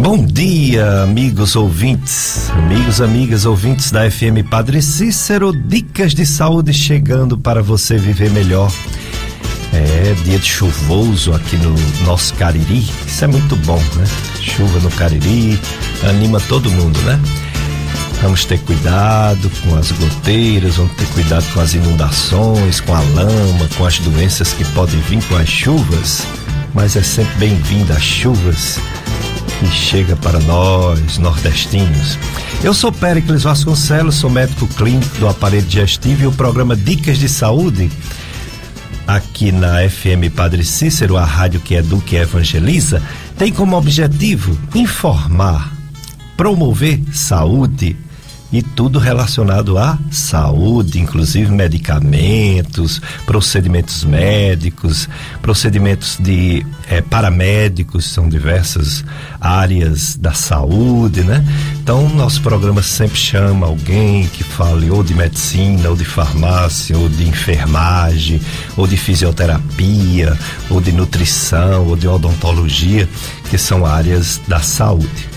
Bom dia, amigos ouvintes, amigos, amigas ouvintes da FM Padre Cícero, dicas de saúde chegando para você viver melhor. É dia de chuvoso aqui no nosso Cariri, isso é muito bom, né? Chuva no Cariri, anima todo mundo, né? Vamos ter cuidado com as goteiras, vamos ter cuidado com as inundações, com a lama, com as doenças que podem vir com as chuvas, mas é sempre bem-vinda as chuvas que chega para nós, nordestinos. Eu sou Péricles Vasconcelos, sou médico clínico do aparelho digestivo e o programa Dicas de Saúde, aqui na FM Padre Cícero, a rádio que educa e evangeliza, tem como objetivo informar, promover saúde, e tudo relacionado à saúde, inclusive medicamentos, procedimentos médicos, procedimentos de é, paramédicos, são diversas áreas da saúde, né? Então, nosso programa sempre chama alguém que fale ou de medicina, ou de farmácia, ou de enfermagem, ou de fisioterapia, ou de nutrição, ou de odontologia, que são áreas da saúde.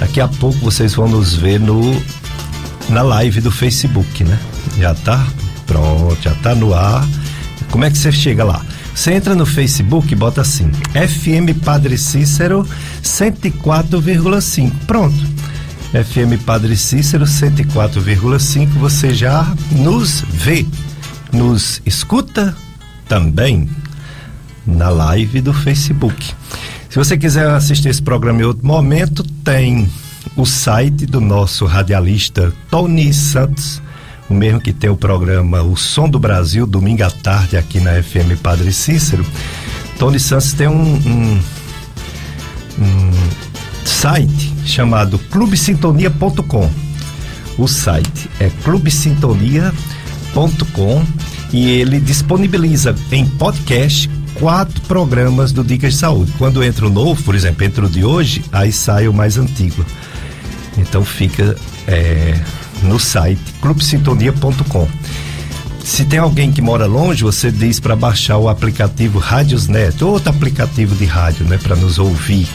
Daqui a pouco vocês vão nos ver no na live do Facebook, né? Já tá pronto, já tá no ar. Como é que você chega lá? Você entra no Facebook e bota assim: FM Padre Cícero 104,5. Pronto. FM Padre Cícero 104,5. Você já nos vê, nos escuta também na live do Facebook. Se você quiser assistir esse programa em outro momento, tem o site do nosso radialista Tony Santos, o mesmo que tem o programa O Som do Brasil, domingo à tarde, aqui na FM Padre Cícero. Tony Santos tem um, um, um site chamado clubesintonia.com. O site é clubesintonia.com e ele disponibiliza em podcast quatro programas do Dicas de Saúde. Quando entra o novo, por exemplo, entra o de hoje, aí sai o mais antigo. Então fica é, no site clubesintonia.com. Se tem alguém que mora longe, você diz para baixar o aplicativo Rádiosnet, outro aplicativo de rádio, né, para nos ouvir.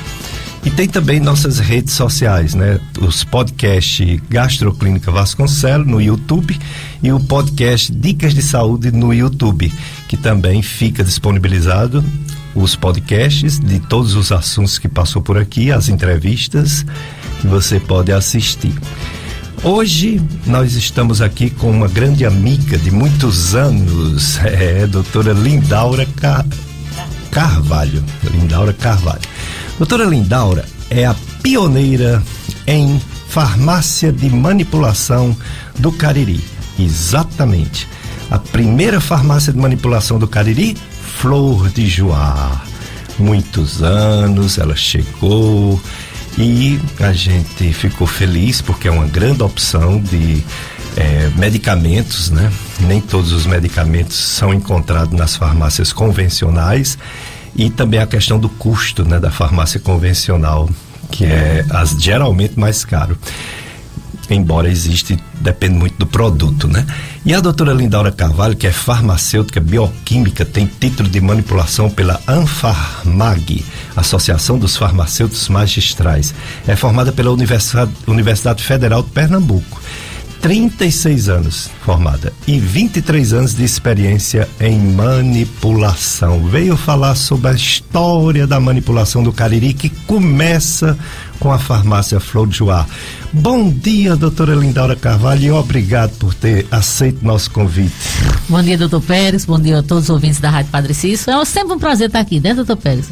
E tem também nossas redes sociais, né? Os podcasts Gastroclínica Vasconcelos no YouTube e o podcast Dicas de Saúde no YouTube, que também fica disponibilizado os podcasts de todos os assuntos que passou por aqui, as entrevistas que você pode assistir. Hoje nós estamos aqui com uma grande amiga de muitos anos, é, doutora Lindaura Car... Carvalho. Lindaura Carvalho. Doutora Lindaura é a pioneira em farmácia de manipulação do Cariri. Exatamente. A primeira farmácia de manipulação do Cariri, Flor de Joá. Muitos anos ela chegou, e a gente ficou feliz porque é uma grande opção de é, medicamentos, né? Nem todos os medicamentos são encontrados nas farmácias convencionais e também a questão do custo, né, da farmácia convencional, que é as, geralmente mais caro embora existe, depende muito do produto, né? E a doutora Lindaura Carvalho, que é farmacêutica bioquímica, tem título de manipulação pela Anfarmag, Associação dos Farmacêuticos Magistrais. É formada pela Universidade, Federal de Pernambuco. 36 anos formada e 23 anos de experiência em manipulação. Veio falar sobre a história da manipulação do Cariri que começa com a farmácia Flor de Joá. Bom dia, doutora Lindaura Carvalho, e obrigado por ter aceito nosso convite. Bom dia, doutor Pérez, bom dia a todos os ouvintes da Rádio Padre Cício. É sempre um prazer estar aqui, né, doutor Pérez?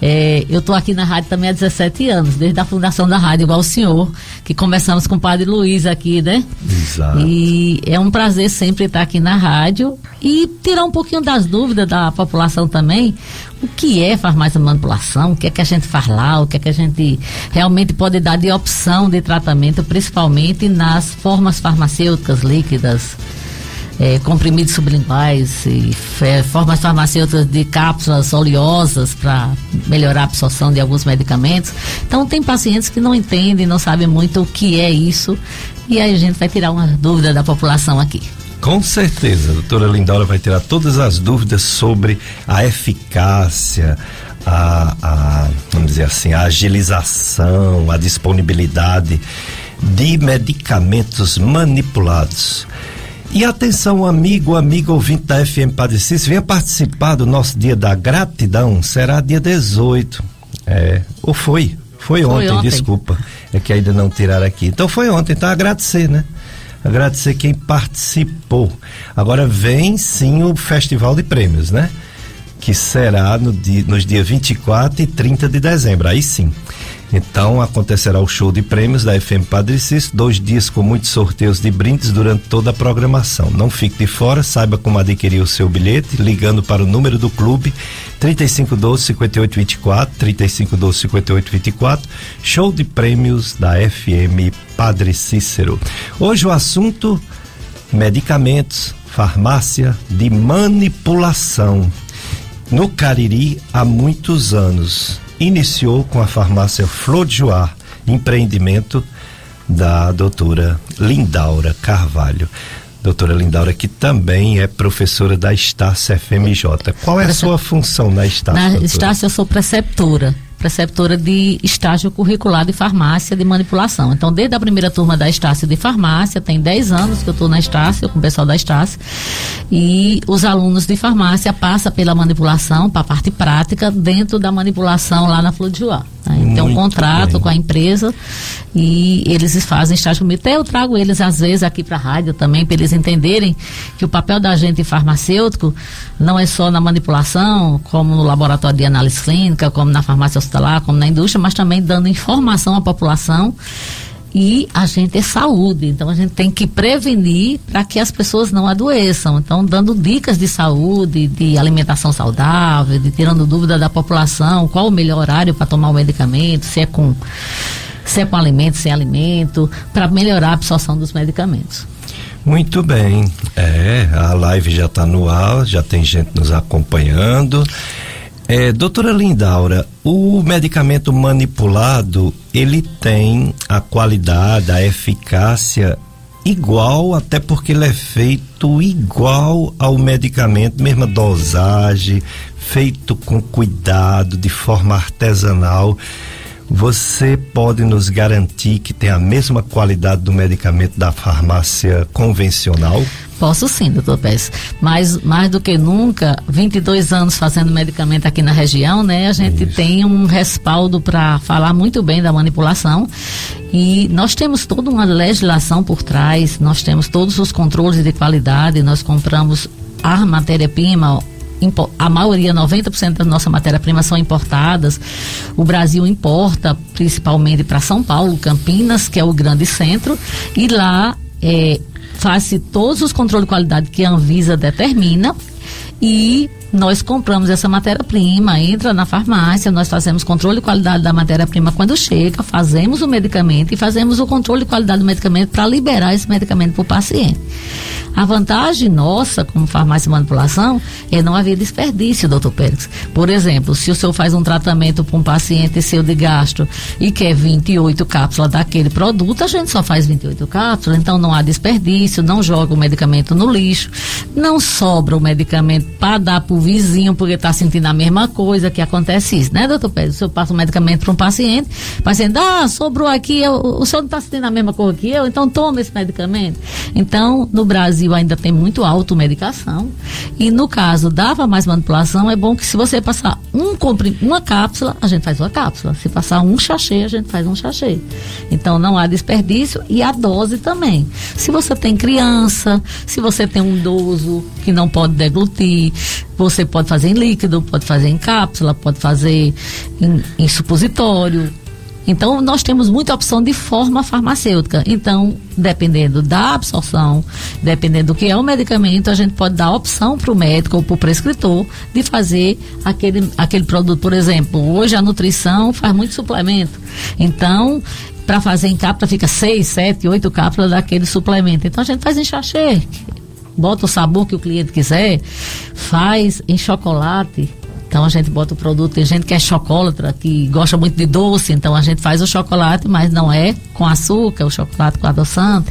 É, eu estou aqui na rádio também há 17 anos, desde a fundação da rádio, igual o senhor, que começamos com o padre Luiz aqui, né? Exato. E é um prazer sempre estar aqui na rádio e tirar um pouquinho das dúvidas da população também, o que é farmácia manipulação, o que é que a gente faz lá, o que é que a gente realmente pode dar de opção de tratamento, principalmente nas formas farmacêuticas líquidas, é, comprimidos sublinguais e é, formas farmacêuticas de cápsulas oleosas para melhorar a absorção de alguns medicamentos. Então tem pacientes que não entendem, não sabem muito o que é isso e aí a gente vai tirar uma dúvida da população aqui. Com certeza, a doutora Lindaura vai tirar todas as dúvidas sobre a eficácia, a, a, vamos dizer assim, a agilização, a disponibilidade de medicamentos manipulados. E atenção, amigo, amigo ouvinte da FM Padre Cícero, venha participar do nosso dia da gratidão, será dia 18. É, ou foi? Foi ontem, foi ontem, desculpa. É que ainda não tiraram aqui. Então foi ontem, então agradecer, né? Agradecer quem participou. Agora vem sim o Festival de Prêmios, né? Que será no dia, nos dias 24 e 30 de dezembro. Aí sim. Então acontecerá o show de prêmios da FM Padre Cícero, dois dias com muitos sorteios de brindes durante toda a programação. Não fique de fora, saiba como adquirir o seu bilhete ligando para o número do clube 3512 5824, 3512 5824, show de prêmios da FM Padre Cícero. Hoje o assunto medicamentos, farmácia de manipulação. No Cariri há muitos anos iniciou com a farmácia Flor de Joar, empreendimento da doutora Lindaura Carvalho. Doutora Lindaura, que também é professora da Estácio FMJ. Qual é a sua função na Estácio? Na Estácio eu sou preceptora preceptora de estágio curricular de farmácia de manipulação. Então, desde a primeira turma da Estácio de farmácia, tem 10 anos que eu estou na Estácio, com o pessoal da Estácio, e os alunos de farmácia passam pela manipulação, para a parte prática, dentro da manipulação lá na Flor de. Né? Tem um contrato bem. com a empresa e eles fazem estágio comigo. Até eu trago eles às vezes aqui para a rádio também, para eles entenderem que o papel da gente farmacêutico não é só na manipulação, como no laboratório de análise clínica, como na farmácia hospitalar, como na indústria, mas também dando informação à população e a gente é saúde, então a gente tem que prevenir para que as pessoas não adoeçam. Então, dando dicas de saúde, de alimentação saudável, de tirando dúvida da população, qual o melhor horário para tomar o medicamento, se é com se é com alimento, sem alimento, para melhorar a absorção dos medicamentos. Muito bem. É, a live já está no ar, já tem gente nos acompanhando. É, doutora Lindaura, o medicamento manipulado, ele tem a qualidade, a eficácia igual, até porque ele é feito igual ao medicamento, mesma dosagem, feito com cuidado, de forma artesanal. Você pode nos garantir que tem a mesma qualidade do medicamento da farmácia convencional? Posso sim, doutor Pérez. Mas mais do que nunca, 22 anos fazendo medicamento aqui na região, né? A gente Isso. tem um respaldo para falar muito bem da manipulação. E nós temos toda uma legislação por trás, nós temos todos os controles de qualidade, nós compramos a matéria-prima, a maioria, 90% da nossa matéria-prima são importadas. O Brasil importa principalmente para São Paulo, Campinas, que é o grande centro, e lá é, faz todos os controles de qualidade que a Anvisa determina e nós compramos essa matéria-prima, entra na farmácia, nós fazemos controle de qualidade da matéria-prima quando chega, fazemos o medicamento e fazemos o controle de qualidade do medicamento para liberar esse medicamento para o paciente. A vantagem nossa, como farmácia de manipulação, é não haver desperdício, doutor Pérez. Por exemplo, se o senhor faz um tratamento para um paciente seu de gastro e quer 28 cápsulas daquele produto, a gente só faz 28 cápsulas, então não há desperdício, não joga o medicamento no lixo, não sobra o medicamento para dar para o vizinho porque está sentindo a mesma coisa, que acontece isso, né, doutor Pérez? O senhor passa um medicamento para um paciente, o paciente, ah, sobrou aqui, eu, o senhor não está sentindo a mesma coisa que eu, então toma esse medicamento. Então, no Brasil, Brasil ainda tem muito automedicação. E no caso da mais manipulação, é bom que se você passar um uma cápsula, a gente faz uma cápsula. Se passar um chachê, a gente faz um chachê. Então não há desperdício e a dose também. Se você tem criança, se você tem um idoso que não pode deglutir, você pode fazer em líquido, pode fazer em cápsula, pode fazer em, em supositório então, nós temos muita opção de forma farmacêutica. Então, dependendo da absorção, dependendo do que é o medicamento, a gente pode dar opção para o médico ou para o prescritor de fazer aquele, aquele produto. Por exemplo, hoje a nutrição faz muito suplemento. Então, para fazer em cápsula, fica seis, sete, oito cápsulas daquele suplemento. Então, a gente faz em sachê. Bota o sabor que o cliente quiser, faz em chocolate Então a gente bota o produto, tem gente que é chocolatra, que gosta muito de doce, então a gente faz o chocolate, mas não é com açúcar, o chocolate com adoçante,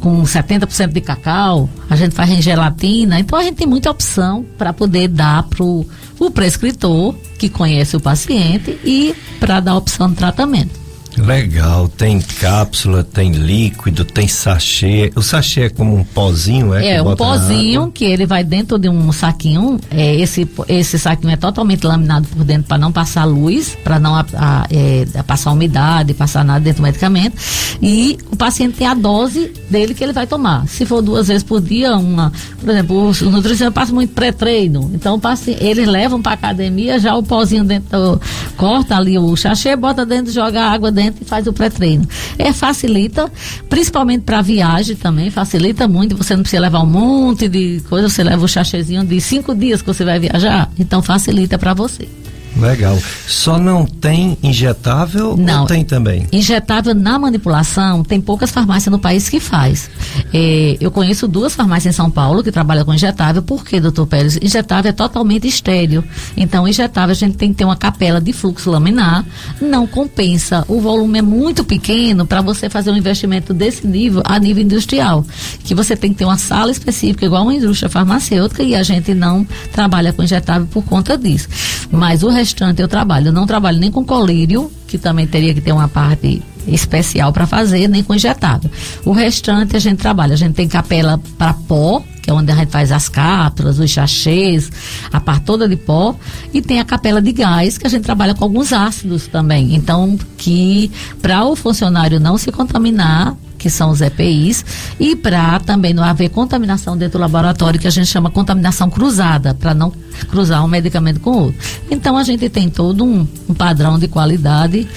com 70% de cacau, a gente faz em gelatina, então a gente tem muita opção para poder dar pro o prescritor que conhece o paciente e para dar opção de tratamento. Legal, tem cápsula, tem líquido, tem sachê. O sachê é como um pozinho, é? É, um pozinho que ele vai dentro de um saquinho. É, esse, esse saquinho é totalmente laminado por dentro para não passar luz, para não a, a, é, passar umidade, passar nada dentro do medicamento. E o paciente tem a dose dele que ele vai tomar. Se for duas vezes por dia, uma. Por exemplo, os nutricionistas passam muito pré-treino. Então, eles levam para academia já o pozinho dentro, corta ali o sachê, bota dentro, joga água dentro dentro e faz o pré-treino. É, facilita, principalmente para viagem também, facilita muito. Você não precisa levar um monte de coisa, você leva o chachezinho de cinco dias que você vai viajar. Então facilita para você. Legal. Só não tem injetável não, tem também? Injetável na manipulação, tem poucas farmácias no país que faz. É, eu conheço duas farmácias em São Paulo que trabalham com injetável. Por quê, doutor Pérez? Injetável é totalmente estéreo. Então, injetável a gente tem que ter uma capela de fluxo laminar. Não compensa. O volume é muito pequeno para você fazer um investimento desse nível a nível industrial. Que você tem que ter uma sala específica, igual uma indústria farmacêutica, e a gente não trabalha com injetável por conta disso. Mas o restante eu trabalho. Eu não trabalho nem com colírio, que também teria que ter uma parte especial para fazer, nem com injetável. O restante a gente trabalha. A gente tem capela para pó, que é onde a gente faz as cápsulas, os sachês, a parte toda de pó, e tem a capela de gás, que a gente trabalha com alguns ácidos também. Então, que para o funcionário não se contaminar, que são os EPIs, e para também não haver contaminação dentro do laboratório, que a gente chama contaminação cruzada, para não cruzar um medicamento com outro. Então a gente tem todo um, um padrão de qualidade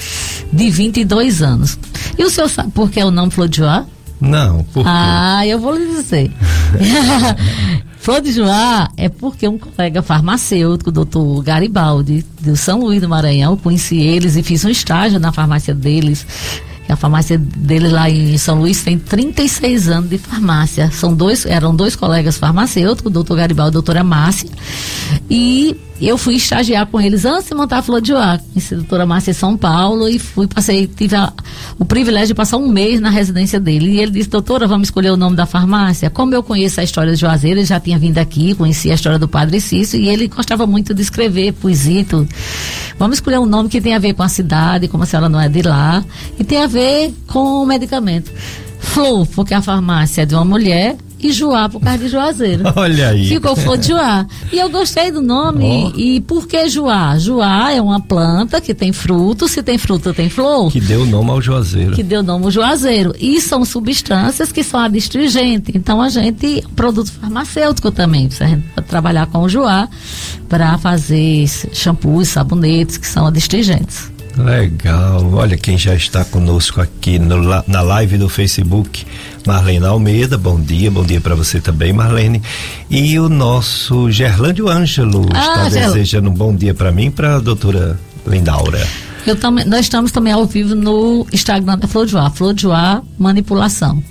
de 22 anos. E o senhor sabe por que é o nome Flor de Joá? Não, por quê? Ah, eu vou lhe dizer. Flor de Joá é porque um colega farmacêutico, o doutor Garibaldi, do São Luís do Maranhão, conheci eles e fiz um estágio na farmácia deles a farmácia dele lá em São Luís tem 36 anos de farmácia. São dois, eram dois colegas farmacêuticos, o doutor Garibaldi e a doutora Márcia. E eu fui estagiar com eles antes de montar a Flor de Oá, conheci a doutora Márcia em São Paulo e fui, passei, tive a, o privilégio de passar um mês na residência dele. E ele disse, doutora, vamos escolher o nome da farmácia. Como eu conheço a história de Juazeiro, ele já tinha vindo aqui, conhecia a história do Padre Cício e ele gostava muito de escrever poesia e tudo. Vamos escolher um nome que tem a ver com a cidade, como a senhora não é de lá, e tem a ver com o medicamento. Flor, porque a farmácia é de uma mulher e Joá por causa de Juazeiro. Olha aí. Ficou Flor de Joá. E eu gostei do nome. Oh. E, por que Joá? Joá é uma planta que tem fruto. Se tem fruto, tem flor. Que deu nome ao Juazeiro. Que deu nome ao Juazeiro. E são substâncias que são adstringentes. Então a gente, produto farmacêutico também. A gente pode trabalhar com o Joá para fazer shampoos, sabonetes que são adstringentes. Legal. Olha quem já está conosco aqui no, na live do Facebook. Marlene Almeida, bom dia, bom dia para você também, Marlene. E o nosso Gerlândio Ângelo ah, está desejando um bom dia para mim, para a doutora Lindaura. Tam, nós estamos também ao vivo no Instagram da Flor Joá, Flor Joá Manipulação.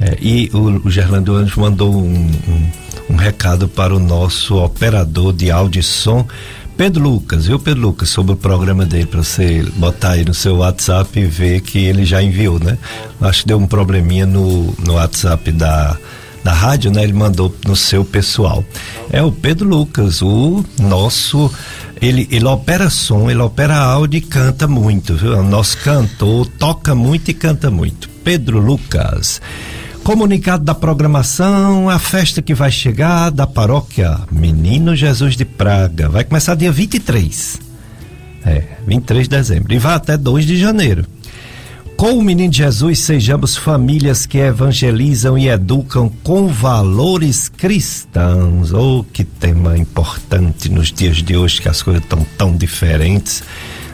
É, e o, o Gerlândio Ângelo mandou um, um, um recado para o nosso operador de áudio e som, Pedro Lucas, viu, Pedro Lucas, sobre o programa dele, para você botar aí no seu WhatsApp e ver que ele já enviou, né? Acho que deu um probleminha no, no WhatsApp da, da rádio, né? Ele mandou no seu pessoal. É o Pedro Lucas, o nosso. Ele, ele opera som, ele opera áudio e canta muito, viu? É o nosso cantor, toca muito e canta muito. Pedro Lucas. Comunicado da programação, a festa que vai chegar da paróquia Menino Jesus de Praga. Vai começar dia 23. É, 23 de dezembro. E vai até 2 de janeiro. Com o Menino Jesus, sejamos famílias que evangelizam e educam com valores cristãos. Oh, que tema importante nos dias de hoje, que as coisas estão tão diferentes.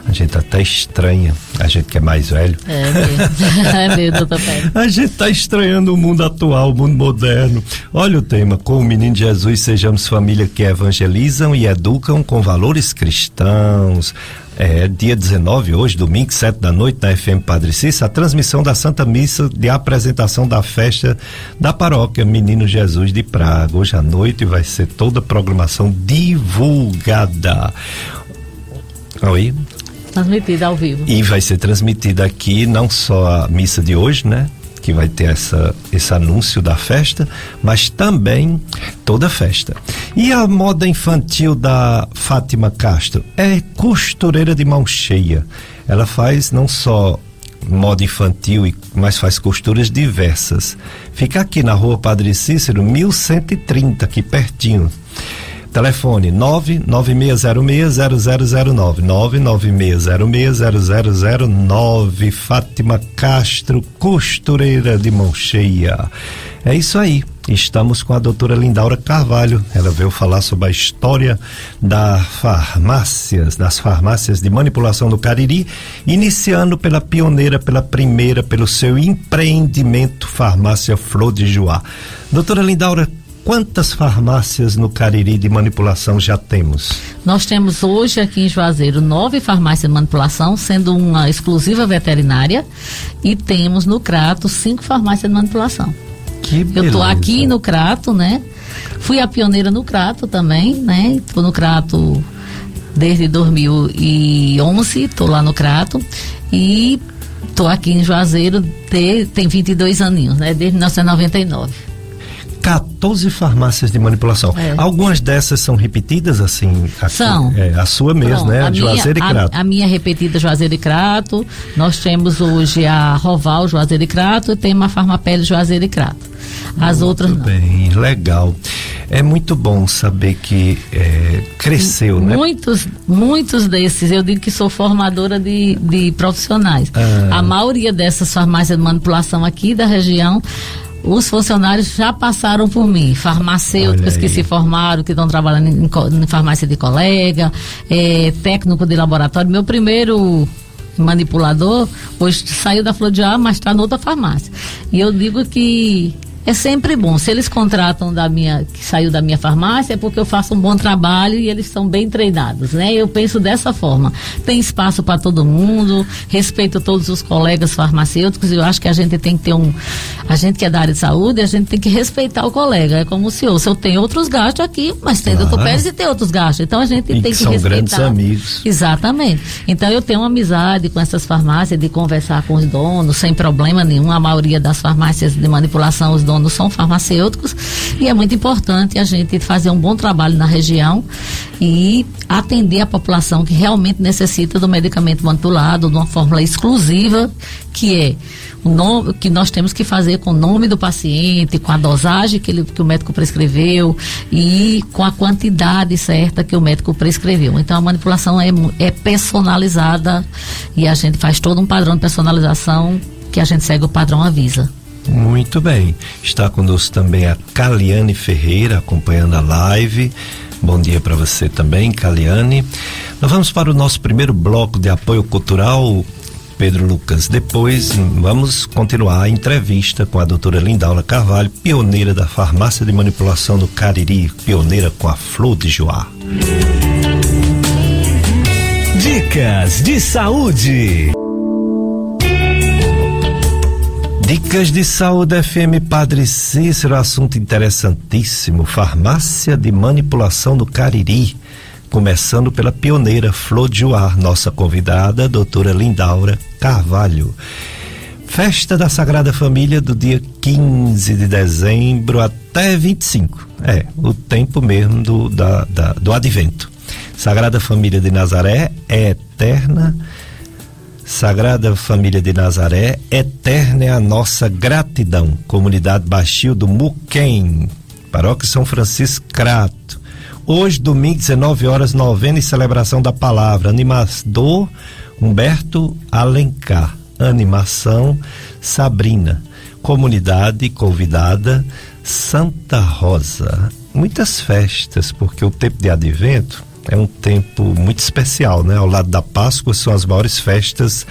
A gente até estranha, a gente que é mais velho. É mesmo, é mesmo Pedro. A gente está estranhando o mundo atual, o mundo moderno. Olha o tema, com o menino Jesus sejamos família que evangelizam e educam com valores cristãos. É dia 19, hoje, domingo, 7 da noite, na FM Padre Cícero, a transmissão da Santa Missa de apresentação da festa da paróquia Menino Jesus de Praga. Hoje à noite vai ser toda a programação divulgada. Oi? Transmitida ao vivo. E vai ser transmitida aqui não só a missa de hoje, né? Que vai ter essa, esse anúncio da festa, mas também toda a festa. E a moda infantil da Fátima Castro é costureira de mão cheia. Ela faz não só moda infantil, mas faz costuras diversas. Fica aqui na rua Padre Cícero, 1130, aqui pertinho. Telefone 996060009. 996060009. Fátima Castro, costureira de mão cheia. É isso aí. Estamos com a doutora Lindaura Carvalho. Ela veio falar sobre a história da farmácias, das farmácias de manipulação do Cariri, iniciando pela pioneira, pela primeira, pelo seu empreendimento Farmácia Flor de Joá. Doutora Lindaura, Quantas farmácias no Cariri de manipulação já temos? Nós temos hoje aqui em Juazeiro nove farmácias de manipulação, sendo uma exclusiva veterinária, e temos no Crato cinco farmácias de manipulação. Que beleza. Eu estou aqui no Crato, né? Fui a pioneira no Crato também, né? Estou no Crato desde 2011, estou lá no Crato e estou aqui em Juazeiro, de, tem 22 aninhos, né? Desde 1999. 14 farmácias de manipulação. É. Algumas dessas são repetidas, assim? Aqui, são. É, a sua mesmo, né? A, Juazeiro minha, e Crato. A, a, minha repetida Juazeiro e Crato. Nós temos hoje a Roval Juazeiro e Crato e tem uma Farmapele Juazeiro e Crato. As muito outras não. bem, legal. É muito bom saber que é, cresceu, né? Muitos, muitos desses, eu digo que sou formadora de, de profissionais. Ah. A maioria dessas farmácias de manipulação aqui da região os funcionários já passaram por mim, farmacêuticos que se formaram, que estão trabalhando em, em, farmácia de colega, é, técnico de laboratório. Meu primeiro manipulador hoje saiu da Flor de Ar, mas está noutra farmácia. E eu digo que é sempre bom. Se eles contratam da minha, que saiu da minha farmácia, é porque eu faço um bom trabalho e eles são bem treinados, né? Eu penso dessa forma. Tem espaço para todo mundo, respeito todos os colegas farmacêuticos e eu acho que a gente tem que ter um, a gente que é da área de saúde, a gente tem que respeitar o colega. É como o senhor, se eu tenho outros gastos aqui, mas tem claro. doutor Pérez e tem outros gastos. Então a gente e tem que, são respeitar. grandes amigos. Exatamente. Então eu tenho uma amizade com essas farmácias de conversar com os donos sem problema nenhum. A maioria das farmácias de manipulação, os donos donos são farmacêuticos e é muito importante a gente fazer um bom trabalho na região e atender a população que realmente necessita do medicamento manipulado de uma fórmula exclusiva que é o nome que nós temos que fazer com o nome do paciente, com a dosagem que, ele, que o médico prescreveu e com a quantidade certa que o médico prescreveu. Então a manipulação é, é personalizada e a gente faz todo um padrão de personalização que a gente segue o padrão Avisa. Muito bem. Está conosco também a Caliane Ferreira acompanhando a live. Bom dia para você também, Caliane. Nós vamos para o nosso primeiro bloco de apoio cultural, Pedro Lucas. Depois vamos continuar a entrevista com a doutora Lindaula Carvalho, pioneira da farmácia de manipulação do Cariri, pioneira com a flor de Joá. Dicas de saúde. Dicas de saúde FM Padre Cícero, assunto interessantíssimo. Farmácia de manipulação do Cariri. Começando pela pioneira Flor de Uar, nossa convidada, doutora Lindaura Carvalho. Festa da Sagrada Família do dia 15 de dezembro até 25. É, o tempo mesmo do, da, da, do advento. Sagrada Família de Nazaré é eterna Sagrada Família de Nazaré, eterna é a nossa gratidão. Comunidade Baixio do Muquem, Paróquia São Francisco Crato. Hoje, domingo, 19 horas, novena e celebração da palavra. Animador Humberto Alencar. Animação Sabrina. Comunidade convidada Santa Rosa. Muitas festas, porque o tempo de advento é um tempo muito especial, né? Ao lado da Páscoa são as maiores festas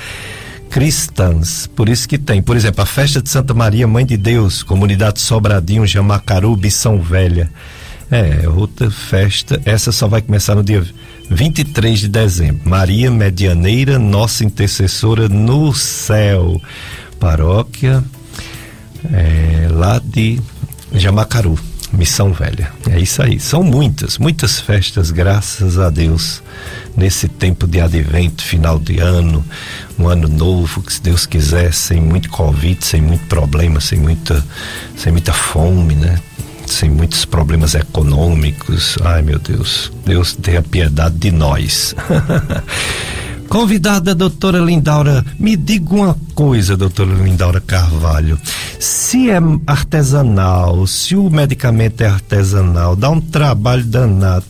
cristãs. Por isso que tem, por exemplo, a festa de Santa Maria, Mãe de Deus, comunidade Sobradinho, Jamacaru, Bição Velha. É, outra festa, essa só vai começar no dia 23 de dezembro. Maria Medianeira, nossa intercessora no céu. Paróquia é, lá de Jamacaru, Missão Velha. É isso aí. São muitas, muitas festas, graças a Deus, nesse tempo de advento, final de ano, um ano novo, que se Deus quiser, sem muito Covid, sem muito problema, sem muita, sem muita fome, né? sem muitos problemas econômicos. Ai, meu Deus, Deus tenha piedade de nós. Convidada doutora Lindaura, me diga uma coisa, doutora Lindaura Carvalho. Se é artesanal, se o medicamento é artesanal, dá um trabalho danado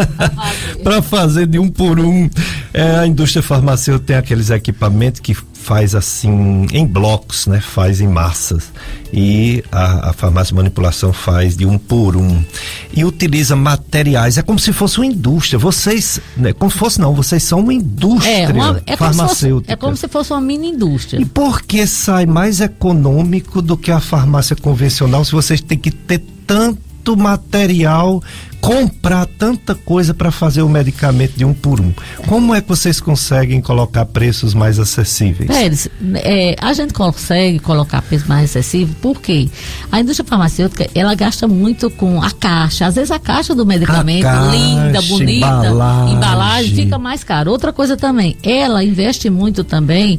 para fazer de um por um. É, a indústria farmacêutica tem aqueles equipamentos que faz assim em blocos, né? Faz em massas. E a, a farmácia de manipulação faz de um por um. E utiliza materiais. É como se fosse uma indústria. Vocês, né? como se fosse não, vocês são uma indústria é, uma, é farmacêutica. Fosse, é como se fosse uma mini indústria. E por que sai mais econômico do que a farmácia convencional se vocês têm que ter tanto tanto material, comprar tanta coisa para fazer o medicamento de um por um. Como é que vocês conseguem colocar preços mais acessíveis? Pérez, é, a gente consegue colocar preços mais acessíveis porque a indústria farmacêutica ela gasta muito com a caixa. Às vezes a caixa do medicamento, caixa, linda, bonita, embalagem. embalagem, fica mais caro. Outra coisa também, ela investe muito também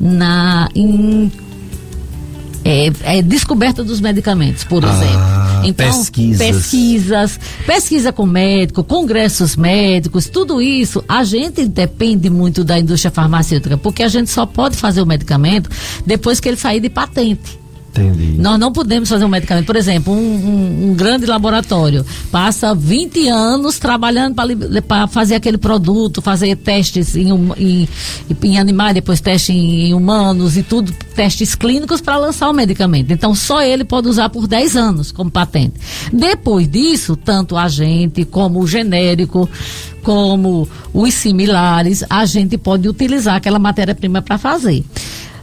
na em é, é, descoberta dos medicamentos, por ah, exemplo. Então, pesquisas. pesquisas, pesquisa com médico, congressos médicos, tudo isso, a gente depende muito da indústria farmacêutica, porque a gente só pode fazer o medicamento depois que ele sair de patente. Entendi. Nós não podemos fazer um medicamento. Por exemplo, um, um, um grande laboratório passa 20 anos trabalhando para fazer aquele produto, fazer testes em, em, em animais, depois testes em, em, humanos e tudo, testes clínicos para lançar o medicamento. Então, só ele pode usar por 10 anos como patente. Depois disso, tanto a gente como o genérico, como os similares, a gente pode utilizar aquela matéria-prima para fazer.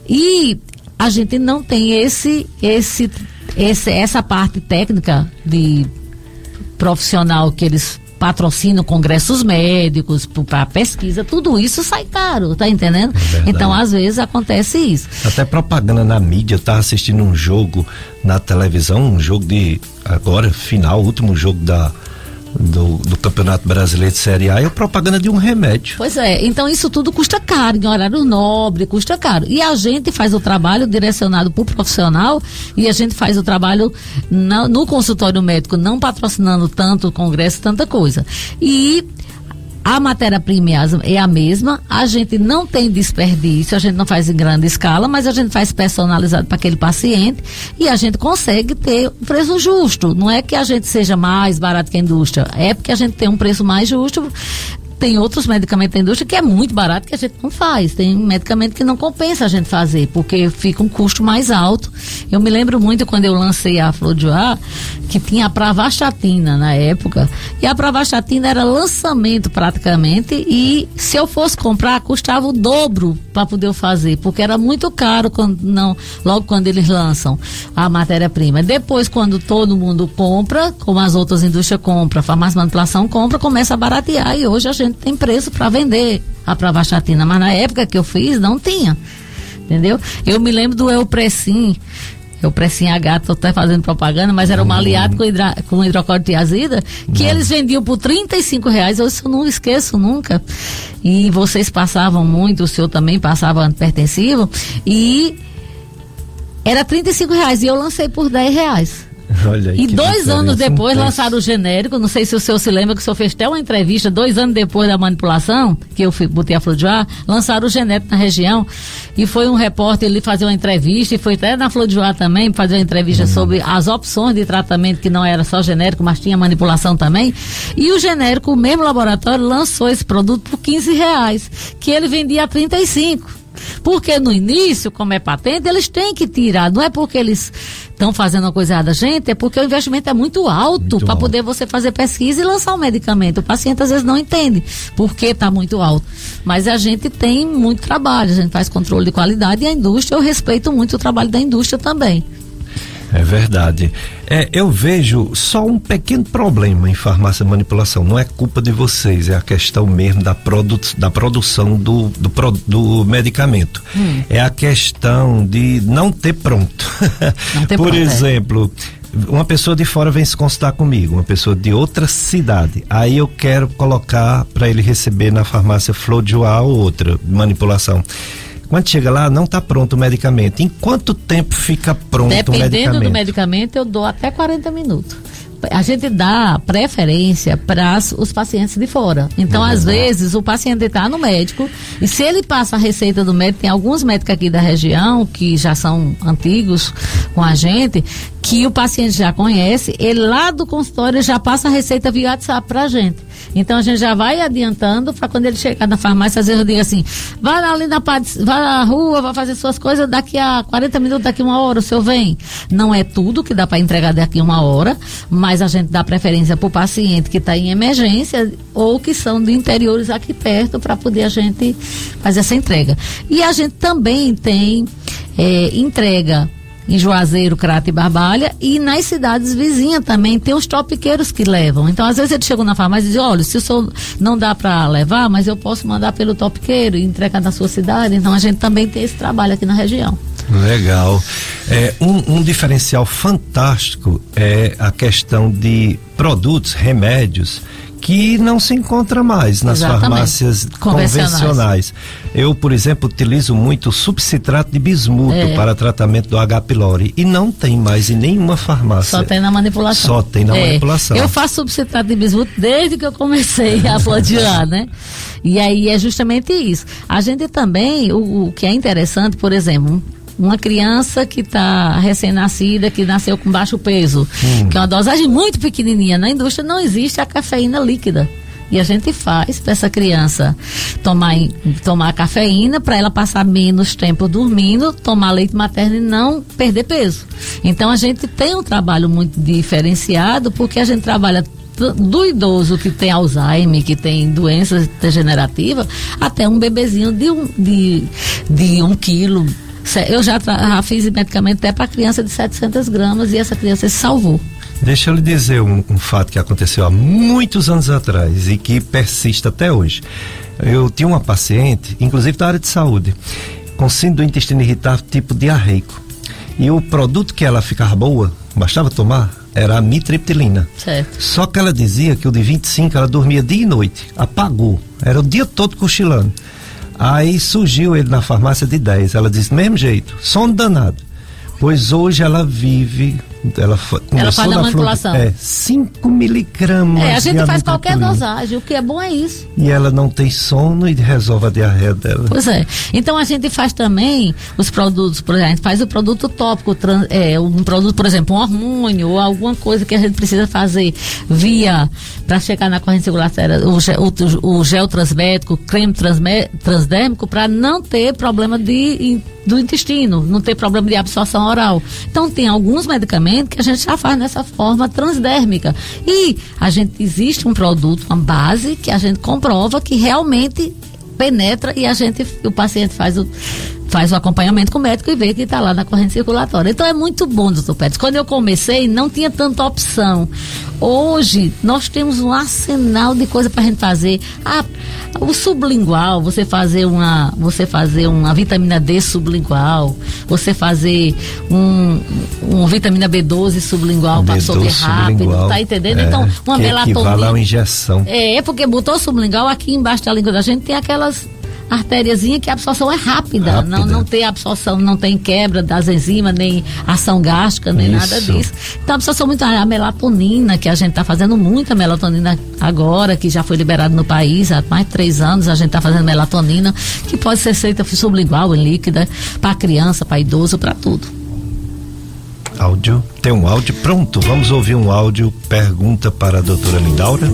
E a gente não tem esse, esse, esse, essa parte técnica de profissional que eles patrocinam congressos médicos para pesquisa, tudo isso sai caro, tá entendendo? É então, às vezes acontece isso. Até propaganda na mídia, tá assistindo um jogo na televisão, um jogo de agora final, último jogo da do, do, Campeonato Brasileiro de Série A é a propaganda de um remédio. Pois é, então isso tudo custa caro, em horário nobre, custa caro. E a gente faz o trabalho direcionado para o profissional e a gente faz o trabalho na, no consultório médico, não patrocinando tanto o congresso, tanta coisa. E a matéria-prima é, é a mesma, a gente não tem desperdício, a gente não faz em grande escala, mas a gente faz personalizado para aquele paciente e a gente consegue ter um preço justo. Não é que a gente seja mais barato que a indústria, é porque a gente tem um preço mais justo tem outros medicamentos da indústria que é muito barato que a gente não faz. Tem medicamento que não compensa a gente fazer, porque fica um custo mais alto. Eu me lembro muito quando eu lancei a Flor de que tinha a Pravastatina na época. E a Pravastatina era lançamento praticamente. E se eu fosse comprar, custava o dobro para poder fazer, porque era muito caro quando não, logo quando eles lançam a matéria-prima. Depois, quando todo mundo compra, como as outras indústrias compram, a farmácia manipulação compra, começa a baratear. E hoje a gente tem preço para vender a pravastatina, mas na época que eu fiz não tinha. Entendeu? Eu me lembro do Eupressim, Eupressim H, estou até fazendo propaganda, mas era um aliado com, hidra, com hidrocortiazida, que não. eles vendiam por 35 reais, eu isso não esqueço nunca. E vocês passavam muito, o senhor também passava antipertensivo, e era 35 reais, e eu lancei por 10 reais. Olha aí, e dois anos depois lançaram o genérico. Não sei se o senhor se lembra que o senhor fez até uma entrevista, dois anos depois da manipulação, que eu fui, botei a flor de ar, lançaram o genérico na região. E foi um repórter ele fazer uma entrevista, e foi até na Flor de Ar também, fazer uma entrevista uhum. sobre as opções de tratamento, que não era só genérico, mas tinha manipulação também. E o genérico, o mesmo laboratório, lançou esse produto por 15 reais, que ele vendia a 35. Porque no início, como é patente, eles têm que tirar. Não é porque eles estão fazendo a coisa errada. Gente, é porque o investimento é muito alto para poder você fazer pesquisa e lançar o medicamento. O paciente às vezes não entende porque está muito alto. Mas a gente tem muito trabalho, a gente faz controle de qualidade e a indústria, eu respeito muito o trabalho da indústria também. É verdade. É, eu vejo só um pequeno problema em farmácia manipulação. Não é culpa de vocês, é a questão mesmo da, produ da produção do, do, do medicamento. Hum. É a questão de não ter pronto. Não ter Por pronto, é. exemplo. É uma pessoa de fora vem se consultar comigo, uma pessoa de outra cidade. Aí eu quero colocar para ele receber na farmácia Flor de ou outra manipulação. Quando chega lá, não está pronto o medicamento. Em quanto tempo fica pronto Dependendo o medicamento? Dependendo do medicamento, eu dou até 40 minutos a gente dá preferência para os pacientes de fora. Então, às vezes, o paciente está no médico e se ele passa a receita do médico, tem alguns médicos aqui da região que já são antigos com a gente, que o paciente já conhece, ele lá do consultório já passa a receita via WhatsApp para a gente. Então a gente já vai adiantando para quando ele chegar na farmácia, às vezes eu digo assim, vai ali na, vai na rua, vai fazer suas coisas, daqui a 40 minutos, daqui uma hora o senhor vem. Não é tudo que dá para entregar daqui uma hora, mas a gente dá preferência para o paciente que está em emergência ou que são de interiores aqui perto para poder a gente fazer essa entrega. E a gente também tem é, entrega em Juazeiro, Crato e Barbalha, e nas cidades vizinhas também tem os topiqueiros que levam. Então, às vezes ele chegou na farmácia e diz, olha, se o senhor não dá para levar, mas eu posso mandar pelo topiqueiro e entregar na sua cidade. Então, a gente também tem esse trabalho aqui na região. Legal. É, um, um diferencial fantástico é a questão de produtos, remédios que não se encontra mais nas Exatamente. farmácias convencionais. convencionais. Eu, por exemplo, utilizo muito subcitrato de bismuto é. para tratamento do H. pylori e não tem mais em nenhuma farmácia. Só tem na manipulação. Só tem na é. manipulação. Eu faço subcitrato de bismuto desde que eu comecei a flodear, né? E aí é justamente isso. A gente também, o, o que é interessante, por exemplo, uma criança que está recém-nascida, que nasceu com baixo peso, hum. que é uma dosagem muito pequenininha. Na indústria não existe a cafeína líquida. E a gente faz para essa criança tomar, tomar cafeína para ela passar menos tempo dormindo, tomar leite materno e não perder peso. Então a gente tem um trabalho muito diferenciado porque a gente trabalha do idoso que tem Alzheimer, que tem doenças degenerativas, até um bebezinho de um, de, de um quilo, eu já, já fiz medicamento até para criança de 700 gramas e essa criança se salvou. Deixa eu lhe dizer um, um, fato que aconteceu há muitos anos atrás e que persiste até hoje. Eu tinha uma paciente, inclusive da área de saúde, com síndrome do intestino irritável tipo diarreico. E o produto que ela ficava boa, bastava tomar, era a mitriptilina. Certo. Só que ela dizia que o de 25 ela dormia dia e noite, apagou. Era o dia todo cochilando. Aí surgiu ele na farmácia de 10. Ela disse: mesmo jeito, som danado. Pois hoje ela vive ela, ela faz a manipulação. é, 5 miligramas. É, a gente faz qualquer dosagem, o que é bom é isso. E ela não tem sono e resolve a diarreia dela. Pois é. Então a gente faz também os produtos, por exemplo, a gente faz o produto tópico, é, um produto, por exemplo, um hormônio ou alguma coisa que a gente precisa fazer via para chegar na corrente circulatória, o, o, o gel transmédico, creme transdérmico, para não ter problema de, do intestino, não ter problema de absorção oral. Então tem alguns medicamentos que a gente já faz nessa forma transdérmica. E a gente existe um produto, uma base que a gente comprova que realmente penetra e a gente, o paciente faz o faz o acompanhamento com o médico e vê que está lá na corrente circulatória. Então é muito bom, doutor Pérez. Quando eu comecei, não tinha tanta opção. Hoje, nós temos um arsenal de coisa para a gente fazer. Ah, o sublingual, você fazer uma, você fazer uma vitamina D sublingual, você fazer um, um vitamina B12 sublingual para absorver rápido, tá entendendo? É, então, uma melatonina. uma injeção. É, é porque botou sublingual aqui embaixo da língua da gente tem aquelas artériazinha que a absorção é rápida, rápida. Não, não tem absorção, não tem quebra das enzimas, nem ação gástrica, nem Isso. nada disso. Então a absorção muito a melatonina, que a gente está fazendo muita melatonina agora, que já foi liberado no país há mais de três anos, a gente está fazendo melatonina, que pode ser feita sublingual, em líquida, para criança, para idoso, para tudo. Áudio, tem um áudio pronto, vamos ouvir um áudio, pergunta para a doutora Lindaura.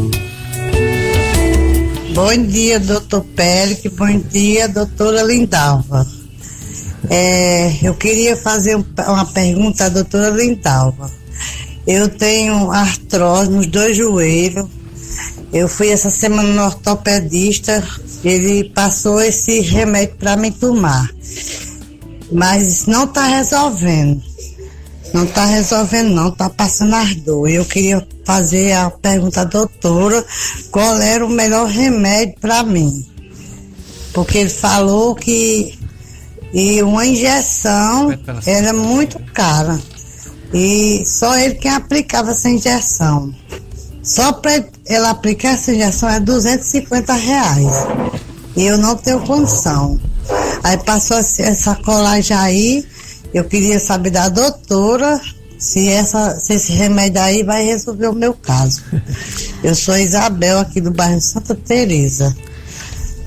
Bom dia, doutor Pérez. Bom dia, doutora Lindalva. É, eu queria fazer uma pergunta à doutora Lindalva. Eu tenho artrose nos dois joelhos. Eu fui essa semana no ortopedista, ele passou esse remédio para me tomar. Mas não está resolvendo. Não está resolvendo, não, está passando as dores. Eu queria fazer a pergunta à doutora qual era o melhor remédio para mim. Porque ele falou que e uma injeção era muito cara. E só ele quem aplicava essa injeção. Só para ele aplicar essa injeção é 250 reais. E eu não tenho condição. Aí passou essa colagem aí, eu queria saber da doutora se, essa, se esse remédio aí vai resolver o meu caso. Eu sou Isabel, aqui do bairro Santa Teresa,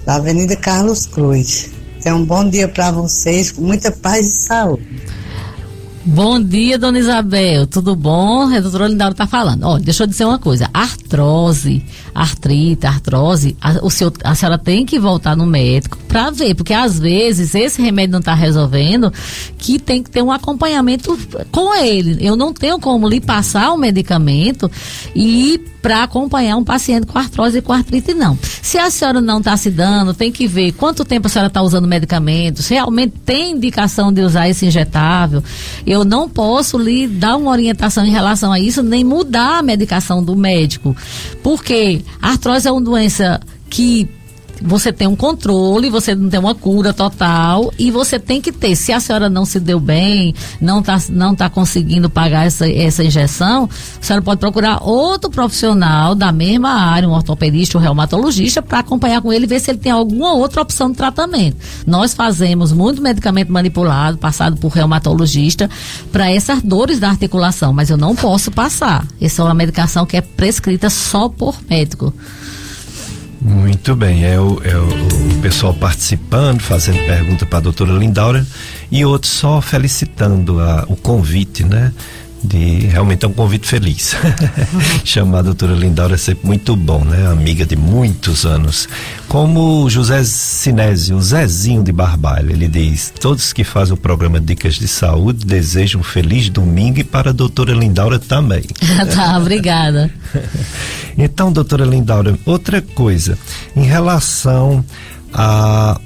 da Avenida Carlos Cruz. Tenha um bom dia para vocês, com muita paz e saúde. Bom dia, dona Isabel. Tudo bom? A doutora Lindaura está falando. Olha, deixa eu dizer uma coisa. Artrose, artrite, artrose, a, o seu, a senhora tem que voltar no médico para ver, porque às vezes esse remédio não está resolvendo, que tem que ter um acompanhamento com ele. Eu não tenho como lhe passar o medicamento e para acompanhar um paciente com artrose e com artrite, não. Se a senhora não está se dando, tem que ver quanto tempo a senhora está usando medicamentos, realmente tem indicação de usar esse injetável. Eu não posso lhe dar uma orientação em relação a isso, nem mudar a medicação do médico. Porque a artrose é uma doença que você tem um controle, você não tem uma cura total e você tem que ter. Se a senhora não se deu bem, não está não tá conseguindo pagar essa, essa injeção, a senhora pode procurar outro profissional da mesma área, um ortopedista, um reumatologista, para acompanhar com ele e ver se ele tem alguma outra opção de tratamento. Nós fazemos muito medicamento manipulado, passado por reumatologista, para essas dores da articulação, mas eu não posso passar. Essa é uma medicação que é prescrita só por médico. Muito bem, é o, é o, pessoal participando, fazendo pergunta para a doutora Lindaura e outros só felicitando a, o convite, né? De realmente é um convite feliz. Chamar a doutora Lindaura é sempre muito bom, né? Amiga de muitos anos. Como José Sinésio, o Zezinho de Barbalho, ele diz: todos que fazem o programa Dicas de Saúde desejam um feliz domingo e para a doutora Lindaura também. tá, obrigada. então, doutora Lindaura, outra coisa, em relação a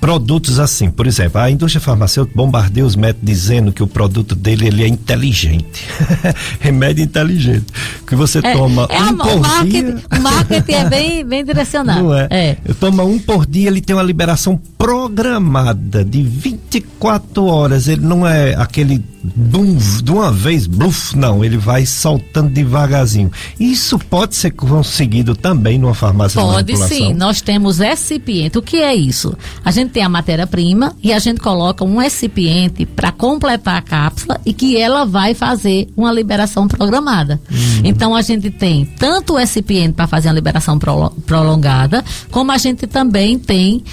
produtos assim, por exemplo, a indústria farmacêutica bombardeia os médicos dizendo que o produto dele ele é inteligente, remédio inteligente, que você é, toma é um a, por o marketing, dia. O marketing é bem, bem direcionado. Não é? é. Eu tomo um por dia, ele tem uma liberação programada de 24 horas. Ele não é aquele de uma vez, bluf, não, ele vai saltando devagarzinho. Isso pode ser conseguido também numa farmácia Pode sim, nós temos recipiente. O que é isso? A gente tem a matéria-prima e a gente coloca um recipiente para completar a cápsula e que ela vai fazer uma liberação programada. Uhum. Então a gente tem tanto o recipiente para fazer a liberação pro, prolongada, como a gente também tem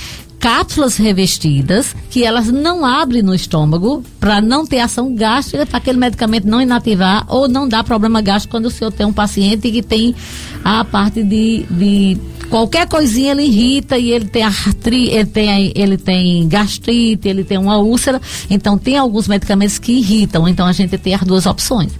cápsulas revestidas que elas não abrem no estômago para não ter ação gástrica, para aquele medicamento não inativar ou não dar problema gástrico quando o senhor tem um paciente que tem a parte de, de qualquer coisinha ele irrita e ele tem artrite, ele tem, ele tem gastrite, ele tem uma úlcera. Então tem alguns medicamentos que irritam. Então a gente tem as duas opções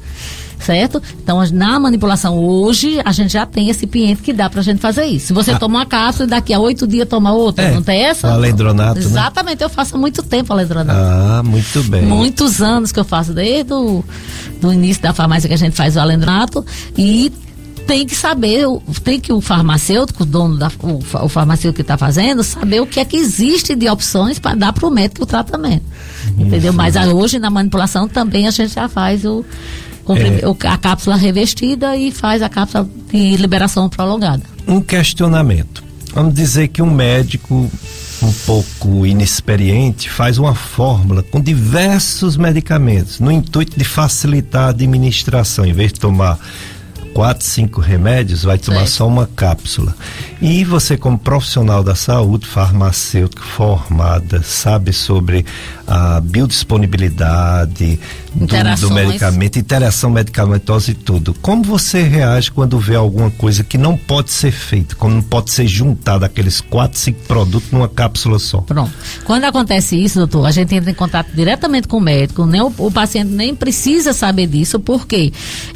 certo? Então, na manipulação hoje, a gente já tem esse recipiente que dá pra gente fazer isso. Se você ah. toma uma cápsula e daqui a oito dias toma outra, é, não tem essa? O alendronato, né? Exatamente, né? eu faço há muito tempo alendronato. Ah, muito bem. Muitos anos que eu faço, desde o do início da farmácia que a gente faz o alendronato e tem que saber, tem que o farmacêutico, o dono da, o, o farmacêutico que está fazendo, saber o que é que existe de opções para dar para o médico o tratamento. Entendeu? Mas hoje na manipulação também a gente já faz o, é, a cápsula revestida e faz a cápsula de liberação prolongada. Um questionamento. Vamos dizer que um médico um pouco inexperiente faz uma fórmula com diversos medicamentos no intuito de facilitar a administração, em vez de tomar quatro, cinco remédios, vai tomar só uma cápsula. E você, como profissional da saúde, farmacêutico formada, sabe sobre a biodisponibilidade do, do medicamento, interação medicamentosa e tudo. Como você reage quando vê alguma coisa que não pode ser feita, como não pode ser juntada aqueles quatro, cinco produtos numa cápsula só? Pronto. Quando acontece isso, doutor, a gente entra em contato diretamente com o médico, nem o, o paciente nem precisa saber disso, porque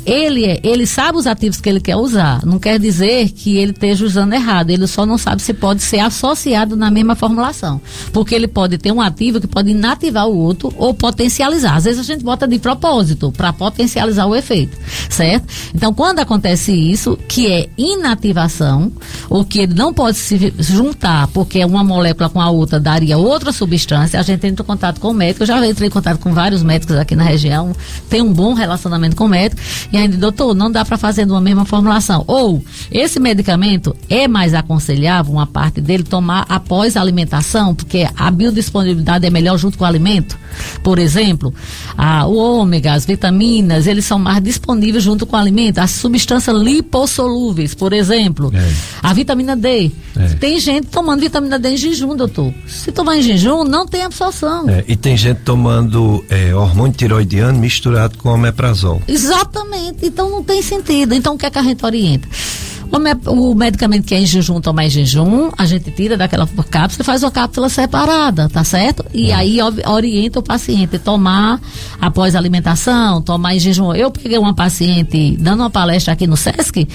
ele, é, ele sabe os ativos que ele quer usar. Não quer dizer que ele esteja usando errado, ele só não sabe se pode ser associado na mesma formulação. Porque ele pode ter um ativo que pode inativar o outro ou potencializar. Às vezes a gente bota de propósito para potencializar o efeito, certo? Então, quando acontece isso, que é inativação, ou que ele não pode se juntar porque uma molécula com a outra daria outra substância, a gente entra em contato com o médico. Eu já entrei em contato com vários médicos aqui na região, tem um bom relacionamento com o médico, e ainda, doutor, não dá para fazer numa mesma formulação. Ou, esse medicamento é mais aconselhável, uma parte dele, tomar após a alimentação, porque a biodisponibilidade é melhor junto com o alimento. Por exemplo, a, o ômega, as vitaminas, eles são mais disponíveis junto com o alimento. As substâncias lipossolúveis, por exemplo, é. a vitamina D. É. Tem gente tomando vitamina D em jejum, doutor. Se tomar em jejum, não tem absorção. É. E tem gente tomando é, hormônio tiroidiano misturado com omeprazol. Exatamente. Então não tem sentido. Então o que é que a gente orienta? O, medicamento que é em jejum, tomar em jejum, a gente tira daquela cápsula e faz uma cápsula separada, tá certo? E hum. aí orienta o paciente a tomar após a alimentação, tomar em jejum. Eu peguei uma paciente dando uma palestra aqui no SESC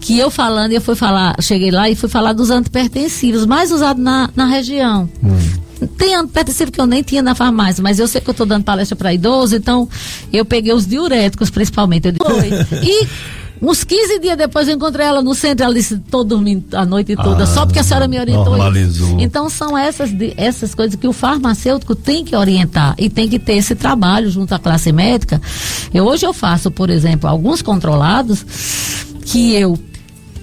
que eu falando, eu fui falar, cheguei lá e fui falar dos antipertensivos mais usados na, na região. Hum. Tem antipertensivo que eu nem tinha na farmácia, mas eu sei que eu estou dando palestra para idoso, então eu peguei os diuréticos principalmente. Eu disse, e Uns 15 dias depois eu encontrei ela no centro, ela disse, tô dormindo a noite toda, ah, só porque a senhora me orientou. Normalizou. Então são essas, essas coisas que o farmacêutico tem que orientar e tem que ter esse trabalho junto à classe médica. Eu, hoje eu faço, por exemplo, alguns controlados que eu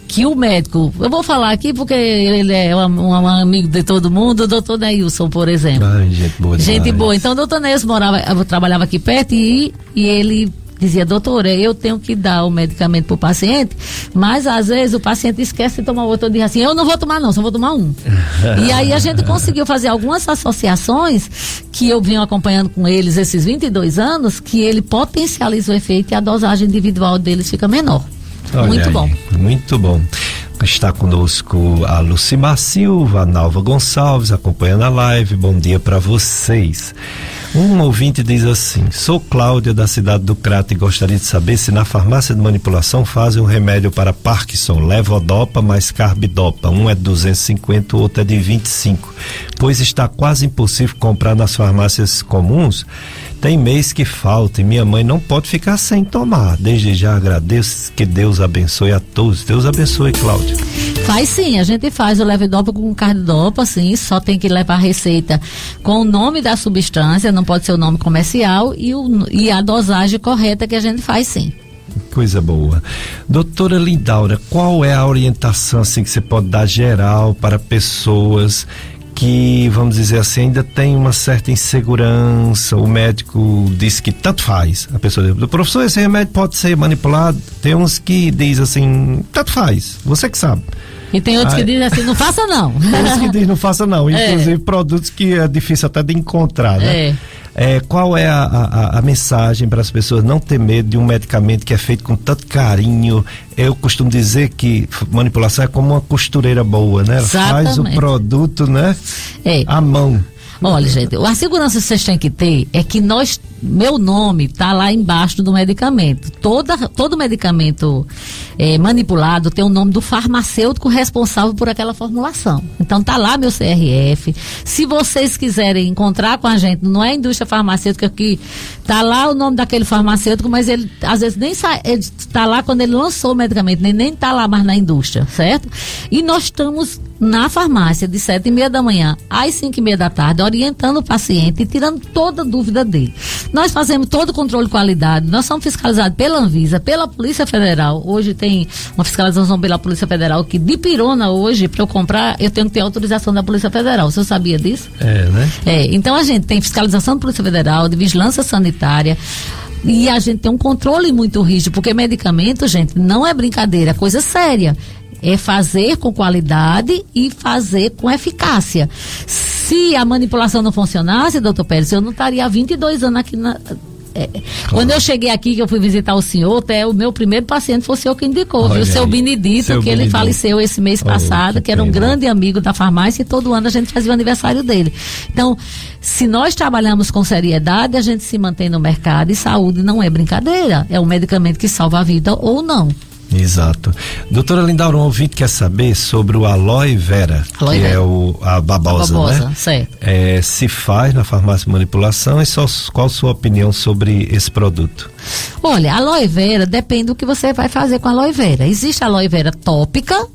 que o médico, eu vou falar aqui porque ele é um, um, amigo de todo mundo, o doutor Neilson, por exemplo. Ai, gente boa. Gente boa. Então o doutor Neilson morava, eu trabalhava aqui perto e, e ele dizia, doutora, eu tenho que dar o medicamento para o paciente, mas às vezes o paciente esquece de tomar o outro, diz assim, eu não vou tomar não, só vou tomar um. e aí a gente conseguiu fazer algumas associações que eu venho acompanhando com eles esses 22 anos, que ele potencializa o efeito e a dosagem individual deles fica menor. Olha muito aí, bom. Muito bom. Está conosco a Lucimar Silva, a Nalva Gonçalves, acompanhando a live. Bom dia para vocês. Um ouvinte diz assim: Sou Cláudia da cidade do Crato e gostaria de saber se na farmácia de manipulação fazem um remédio para Parkinson, levodopa mais carbidopa. Um é 250, o outro é de 25. Pois está quase impossível comprar nas farmácias comuns. Tem mês que falta e minha mãe não pode ficar sem tomar. Desde já agradeço que Deus abençoe a todos. Deus abençoe, Cláudia. Faz sim, a gente faz o levodopa com carbidopa, sim, só tem que levar a receita com o nome da substância, não pode ser o nome comercial e, o, e a dosagem correta que a gente faz sim. Coisa boa. Doutora Lindaura, qual é a orientação assim que você pode dar geral para pessoas que, vamos dizer assim, ainda tem uma certa insegurança. O médico diz que tanto faz. A pessoa diz, professor, esse remédio pode ser manipulado. Tem uns que diz assim, tanto faz. Você que sabe. E tem outros que dizem assim, não faça não. Tem outros que dizem não faça não. É. Inclusive é. produtos que é difícil até de encontrar, né? É. É, qual é a, a, a mensagem para as pessoas não ter medo de um medicamento que é feito com tanto carinho? Eu costumo dizer que manipulação é como uma costureira boa, né? Faz o produto, né? É. À mão. Olha, gente, a segurança que vocês têm que ter é que nós, meu nome está lá embaixo do medicamento. Toda, todo medicamento é, manipulado tem o nome do farmacêutico responsável por aquela formulação. Então tá lá meu CRF. Se vocês quiserem encontrar com a gente, não é a indústria farmacêutica que tá lá o nome daquele farmacêutico, mas ele às vezes nem sai, ele tá lá quando ele lançou o medicamento, nem, nem tá lá mais na indústria, certo? E nós estamos na farmácia de sete e meia da manhã às cinco e meia da tarde, orientando o paciente e tirando toda dúvida dele. Nós fazemos todo o controle de qualidade, nós somos fiscalizados pela Anvisa, pela Polícia Federal. Hoje tem uma fiscalização pela Polícia Federal que de pirona hoje, para eu comprar, eu tenho que ter autorização da Polícia Federal. Você sabia disso? É, né? É, então a gente tem fiscalização da Polícia Federal, de vigilância sanitária. E a gente tem um controle muito rígido, porque medicamento, gente, não é brincadeira, é coisa séria é fazer com qualidade e fazer com eficácia. Se a manipulação não funcionasse, doutor Pérez, eu não estaria há 22 anos aqui na, é, claro. Quando eu cheguei aqui, que eu fui visitar o senhor, até o meu primeiro paciente foi o senhor que indicou, Olha viu? O seu Benedito, seu que Benedito. ele faleceu esse mês oh, passado, que, que era um grande amigo da farmácia e todo ano a gente fazia o aniversário dele. Então, se nós trabalhamos com seriedade, a gente se mantém no mercado e saúde não é brincadeira. É um medicamento que salva a vida ou não. Exato. Doutora Lindaura, um ouvinte quer saber sobre o aloe vera, aloe que vera. é o, a babosa, a babosa né? É, se faz na farmácia manipulação e só, qual a sua opinião sobre esse produto? Olha, aloe vera depende do que você vai fazer com a aloe vera. Existe a aloe vera tópica,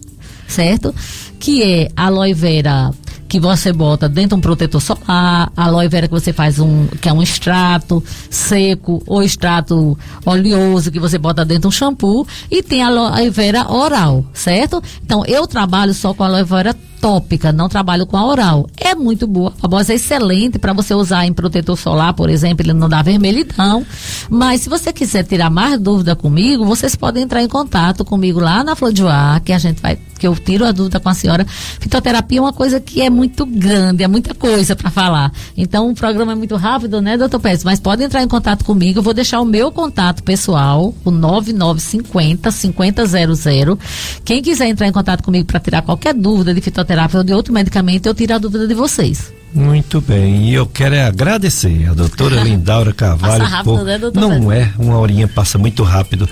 certo? Que é aloe vera que você bota dentro um protetor solar, aloe vera que você faz um, que é um extrato seco ou extrato oleoso que você bota dentro um shampoo e tem aloe vera oral, certo? Então eu trabalho só com aloe vera tópica, não trabalho com a oral. É muito boa. A voz é excelente para você usar em protetor solar, por exemplo, ele não dá vermelhidão. Mas se você quiser tirar mais dúvida comigo, vocês podem entrar em contato comigo lá na Flor de Ar, que a gente vai, que eu tiro a dúvida com a senhora. Fitoterapia é uma coisa que é muito grande, é muita coisa para falar. Então o programa é muito rápido, né, doutor Pérez? Mas pode entrar em contato comigo, eu vou deixar o meu contato pessoal, o 9950 5000. Quem quiser entrar em contato comigo para tirar qualquer dúvida de fitoterapia, quimioterapia ou de outro medicamento, eu tiro a dúvida de vocês. Muito bem, e eu quero é agradecer a doutora Lindaura Carvalho. Passa rápido, por... né, doutora? Não é, uma horinha passa muito rápido.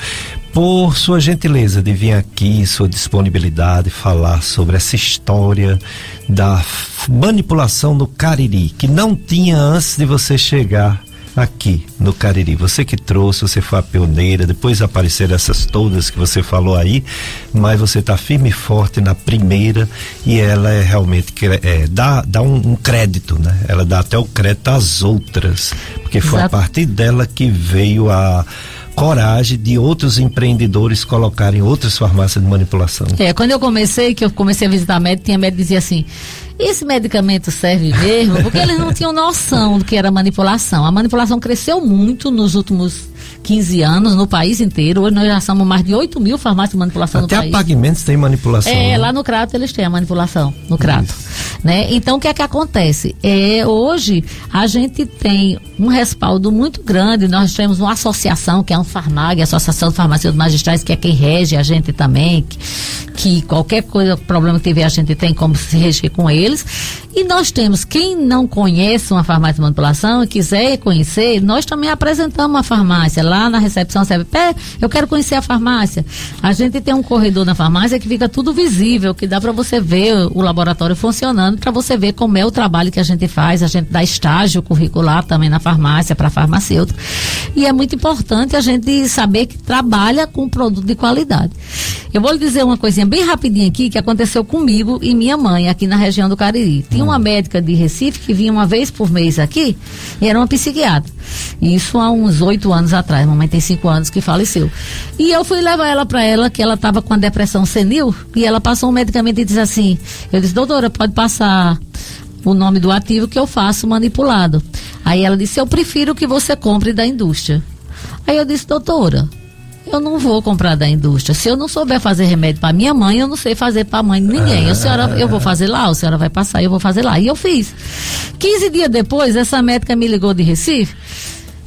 Por sua gentileza de vir aqui, sua disponibilidade, falar sobre essa história da manipulação no Cariri, que não tinha antes de você chegar aqui no Cariri. Você que trouxe, você foi a pioneira, depois apareceram essas todas que você falou aí, mas você está firme e forte na primeira e ela é realmente é, dá, dá um, um, crédito, né? Ela dá até o crédito às outras, porque foi Exato. a partir dela que veio a coragem de outros empreendedores colocarem outras farmácias de manipulação. É, quando eu comecei, que eu comecei a visitar médico, tinha médico que dizia assim, esse medicamento serve mesmo? Porque eles não tinham noção do que era manipulação. A manipulação cresceu muito nos últimos 15 anos no país inteiro. Hoje nós já somos mais de 8 mil farmácias de manipulação Até no país. Até pagamentos tem manipulação. É, né? lá no Crato eles têm a manipulação, no Crato. Né? Então o que é que acontece? É, hoje a gente tem um respaldo muito grande. Nós temos uma associação, que é a Farmag, a Associação de Farmacêuticos Magistrais, que é quem rege a gente também, que, que qualquer coisa, problema que tiver, a gente tem como se reger com eles. E nós temos, quem não conhece uma farmácia de manipulação e quiser conhecer, nós também apresentamos uma farmácia. Lá na recepção, você pé, eu quero conhecer a farmácia. A gente tem um corredor na farmácia que fica tudo visível, que dá para você ver o laboratório funcionando, para você ver como é o trabalho que a gente faz. A gente dá estágio curricular também na farmácia, para farmacêutico. E é muito importante a gente saber que trabalha com produto de qualidade. Eu vou lhe dizer uma coisinha bem rapidinha aqui que aconteceu comigo e minha mãe aqui na região do Cariri. Tinha uma médica de Recife que vinha uma vez por mês aqui e era uma psiquiatra. Isso há uns oito anos atrás. Mamãe tem cinco anos que faleceu. E eu fui levar ela para ela, que ela estava com a depressão senil, e ela passou um medicamento e disse assim: Eu disse, doutora, pode passar o nome do ativo que eu faço manipulado. Aí ela disse: Eu prefiro que você compre da indústria. Aí eu disse: Doutora, eu não vou comprar da indústria. Se eu não souber fazer remédio para minha mãe, eu não sei fazer para a mãe de ninguém. A senhora, eu vou fazer lá, a senhora vai passar, eu vou fazer lá. E eu fiz. 15 dias depois, essa médica me ligou de Recife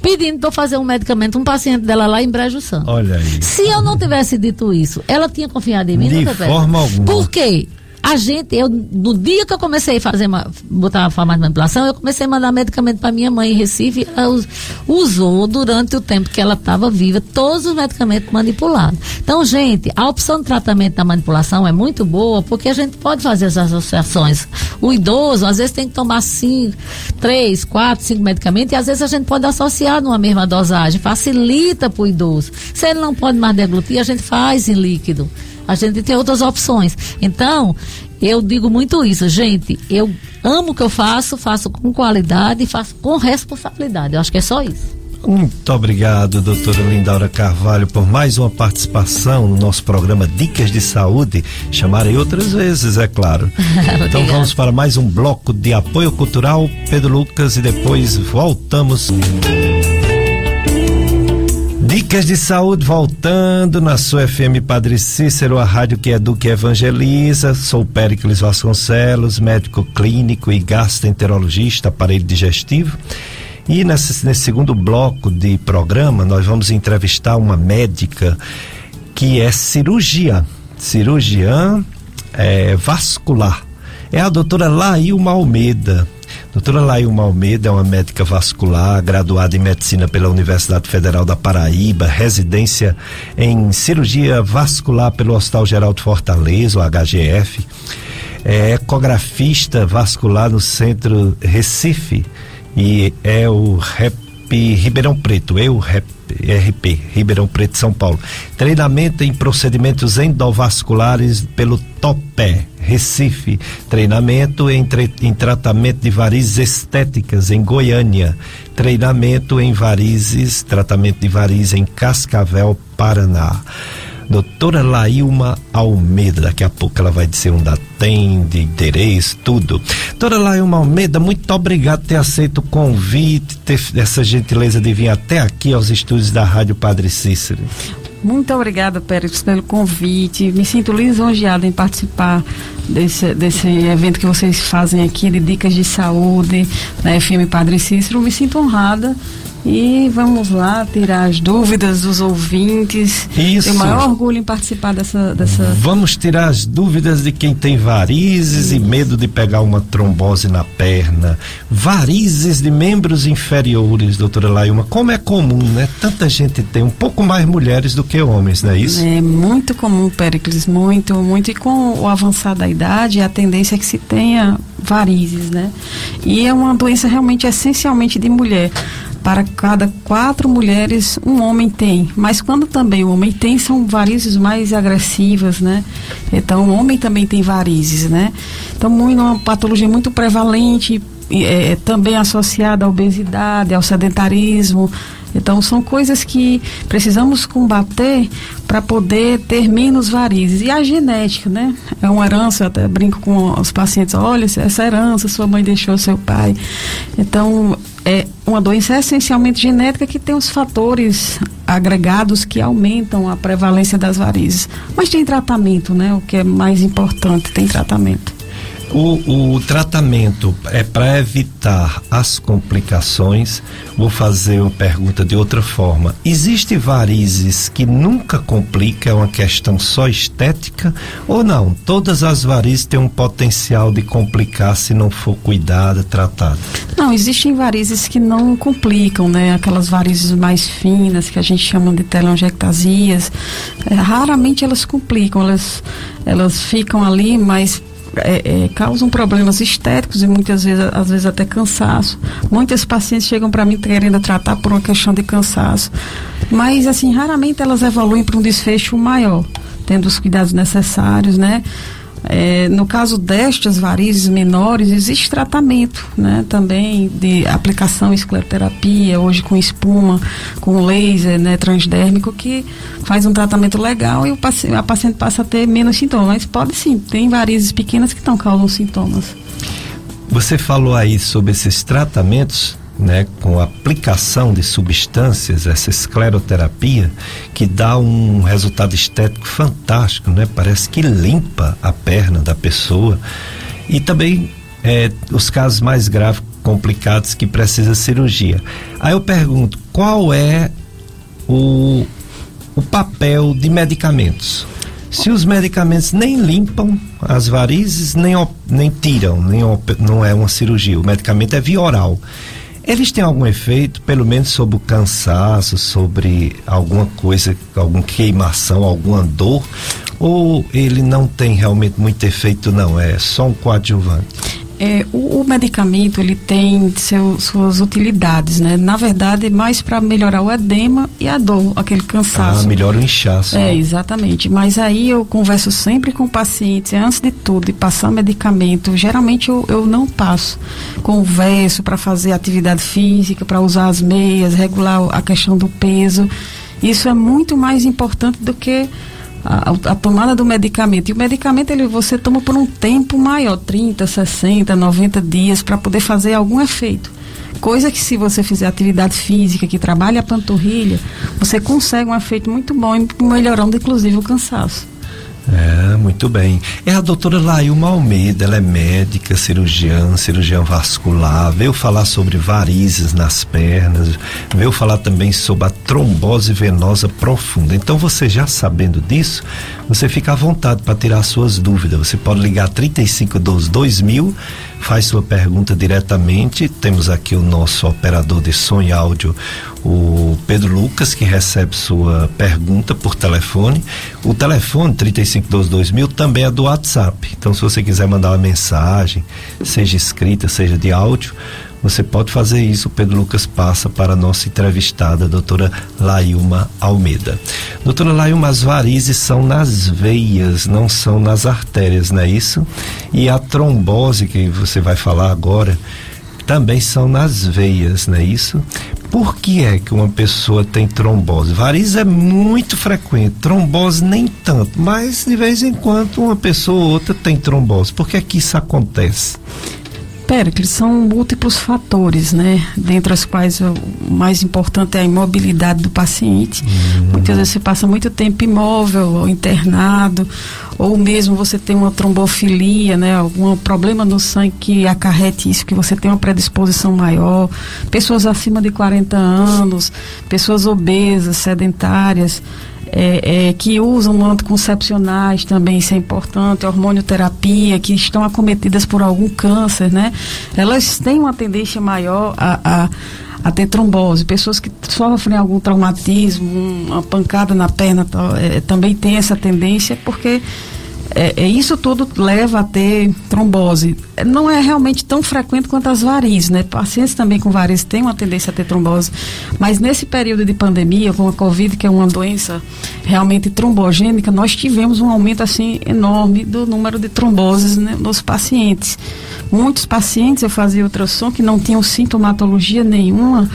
pedindo para fazer um medicamento, um paciente dela lá em Brejo Santo. Olha aí. Se eu não tivesse dito isso, ela tinha confiado em mim? De forma alguma. Por quê? A gente, eu, no dia que eu comecei a fazer botar a farmácia de manipulação, eu comecei a mandar medicamento para minha mãe em Recife. Ela usou durante o tempo que ela estava viva todos os medicamentos manipulados. Então, gente, a opção de tratamento da manipulação é muito boa porque a gente pode fazer as associações. O idoso, às vezes, tem que tomar cinco, três, quatro, cinco medicamentos e às vezes a gente pode associar numa mesma dosagem. Facilita para o idoso. Se ele não pode mais deglutir, a gente faz em líquido. A gente tem outras opções. Então, eu digo muito isso, gente. Eu amo o que eu faço, faço com qualidade e faço com responsabilidade. Eu acho que é só isso. Muito obrigado, doutora Lindaura Carvalho, por mais uma participação no nosso programa Dicas de Saúde. Chamarei outras vezes, é claro. então vamos para mais um bloco de apoio cultural, Pedro Lucas, e depois voltamos. Dicas de saúde voltando na sua FM Padre Cícero, a rádio que educa e evangeliza. Sou Péricles Vasconcelos, médico clínico e gastroenterologista, aparelho digestivo. E nesse, nesse segundo bloco de programa, nós vamos entrevistar uma médica que é cirurgiã, cirurgiã é, vascular. É a doutora Lailma Almeida. Doutora Lailma Almeida é uma médica vascular, graduada em medicina pela Universidade Federal da Paraíba, residência em cirurgia vascular pelo Hospital Geral de Fortaleza, o HGF. É ecografista vascular no Centro Recife e é o REP Ribeirão Preto, eu RP, Ribeirão Preto, São Paulo. Treinamento em procedimentos endovasculares pelo Topé, Recife. Treinamento em, em tratamento de varizes estéticas em Goiânia. Treinamento em varizes, tratamento de varizes em Cascavel, Paraná doutora Lailma Almeida. Daqui a pouco ela vai dizer onde atende, endereço, tudo. Doutora Lailma Almeida, muito obrigado por ter aceito o convite, ter essa gentileza de vir até aqui aos estúdios da Rádio Padre Cícero. Muito obrigada, Pérez, pelo convite. Me sinto lisonjeada em participar desse, desse evento que vocês fazem aqui de dicas de saúde na FM Padre Cícero. Me sinto honrada e vamos lá tirar as dúvidas dos ouvintes. Isso. Tenho maior orgulho em participar dessa, dessa. Vamos tirar as dúvidas de quem tem varizes Isso. e medo de pegar uma trombose na perna. Varizes de membros inferiores, doutora Lailma. Como é comum, né? Tanta gente tem, um pouco mais mulheres do que homens, não é isso? É muito comum, Péricles, muito, muito. E com o avançar da idade, a tendência é que se tenha varizes, né? E é uma doença realmente essencialmente de mulher para cada quatro mulheres um homem tem. Mas quando também o homem tem, são varizes mais agressivas, né? Então o homem também tem varizes, né? Então muito, uma patologia muito prevalente, é, também associada à obesidade, ao sedentarismo. Então são coisas que precisamos combater para poder ter menos varizes. E a genética, né? É uma herança, eu até brinco com os pacientes, olha, essa herança sua mãe deixou seu pai. Então, é uma doença essencialmente genética que tem os fatores agregados que aumentam a prevalência das varizes. Mas tem tratamento, né? O que é mais importante, tem tratamento. O, o tratamento é para evitar as complicações. Vou fazer uma pergunta de outra forma. Existe varizes que nunca complica, é uma questão só estética ou não? Todas as varizes têm um potencial de complicar se não for cuidada, tratada? Não, existem varizes que não complicam, né? Aquelas varizes mais finas que a gente chama de telangiectasias, é, raramente elas complicam, elas, elas ficam ali, mas é, é, causam problemas estéticos e muitas vezes, às vezes até cansaço. Muitas pacientes chegam para mim querendo tratar por uma questão de cansaço. Mas, assim, raramente elas evoluem para um desfecho maior, tendo os cuidados necessários, né? É, no caso destas varizes menores, existe tratamento, né? Também de aplicação escleroterapia, hoje com espuma, com laser, né? Transdérmico, que faz um tratamento legal e o paciente, a paciente passa a ter menos sintomas. Mas pode sim, tem varizes pequenas que não causam sintomas. Você falou aí sobre esses tratamentos né, com aplicação de substâncias, essa escleroterapia, que dá um resultado estético fantástico, né? Parece que limpa a perna da pessoa. E também é, os casos mais graves, complicados, que precisa cirurgia. Aí eu pergunto, qual é o, o papel de medicamentos? Se os medicamentos nem limpam as varizes, nem, nem tiram, nem não é uma cirurgia, o medicamento é via oral. Eles têm algum efeito, pelo menos sobre o cansaço, sobre alguma coisa, alguma queimação, alguma dor? Ou ele não tem realmente muito efeito, não? É só um coadjuvante? É, o, o, medicamento ele tem seu, suas utilidades, né? Na verdade, é mais para melhorar o edema e a dor, aquele cansaço. Ah, melhora o inchaço. É, exatamente. Mas aí eu converso sempre com o paciente, antes de tudo, de passar medicamento. Geralmente eu, eu não passo. Converso para fazer atividade física, para usar as meias, regular a questão do peso. Isso é muito mais importante do que a, a, tomada do medicamento. E o medicamento ele você toma por um tempo maior, 30, 60, 90 dias, para poder fazer algum efeito. Coisa que se você fizer atividade física, que trabalha a panturrilha, você consegue um efeito muito bom, melhorando inclusive o cansaço. É, muito bem. É a doutora Lailma Almeida, ela é médica, cirurgiã, cirurgiã vascular, veio falar sobre varizes nas pernas, veio falar também sobre a trombose venosa profunda. Então, você já sabendo disso, você fica à vontade para tirar suas dúvidas. Você pode ligar 3512 2000 faz sua pergunta diretamente. Temos aqui o nosso operador de som e áudio, o Pedro Lucas, que recebe sua pergunta por telefone. O telefone 3522 também é do WhatsApp. Então, se você quiser mandar uma mensagem, seja escrita, seja de áudio, você pode fazer isso. Pedro Lucas passa para a nossa entrevistada, a doutora Lailma Almeida. Doutora Lailma, as varizes são nas veias, não são nas artérias, não é isso? E a trombose que você vai falar agora também são nas veias, não é isso? Por que é que uma pessoa tem trombose? Varizes é muito frequente, trombose nem tanto, mas de vez em quando uma pessoa ou outra tem trombose. Por que é que isso acontece? Péricles, são múltiplos fatores, né? Dentre os quais o mais importante é a imobilidade do paciente. Uhum. Muitas vezes você passa muito tempo imóvel, ou internado, ou mesmo você tem uma trombofilia, né? Algum problema no sangue que acarrete isso, que você tem uma predisposição maior. Pessoas acima de 40 anos, pessoas obesas, sedentárias é, é, que usam anticoncepcionais também, isso é importante, hormonioterapia, que estão acometidas por algum câncer, né? Elas têm uma tendência maior a, a, a ter trombose. Pessoas que sofrem algum traumatismo, uma pancada na perna, é, também tem essa tendência, porque é, é, isso tudo leva a ter trombose. Não é realmente tão frequente quanto as varizes, né? Pacientes também com varizes têm uma tendência a ter trombose, mas nesse período de pandemia, com a Covid, que é uma doença realmente trombogênica, nós tivemos um aumento assim enorme do número de tromboses né, nos pacientes. Muitos pacientes eu fazia ultrassom que não tinham sintomatologia nenhuma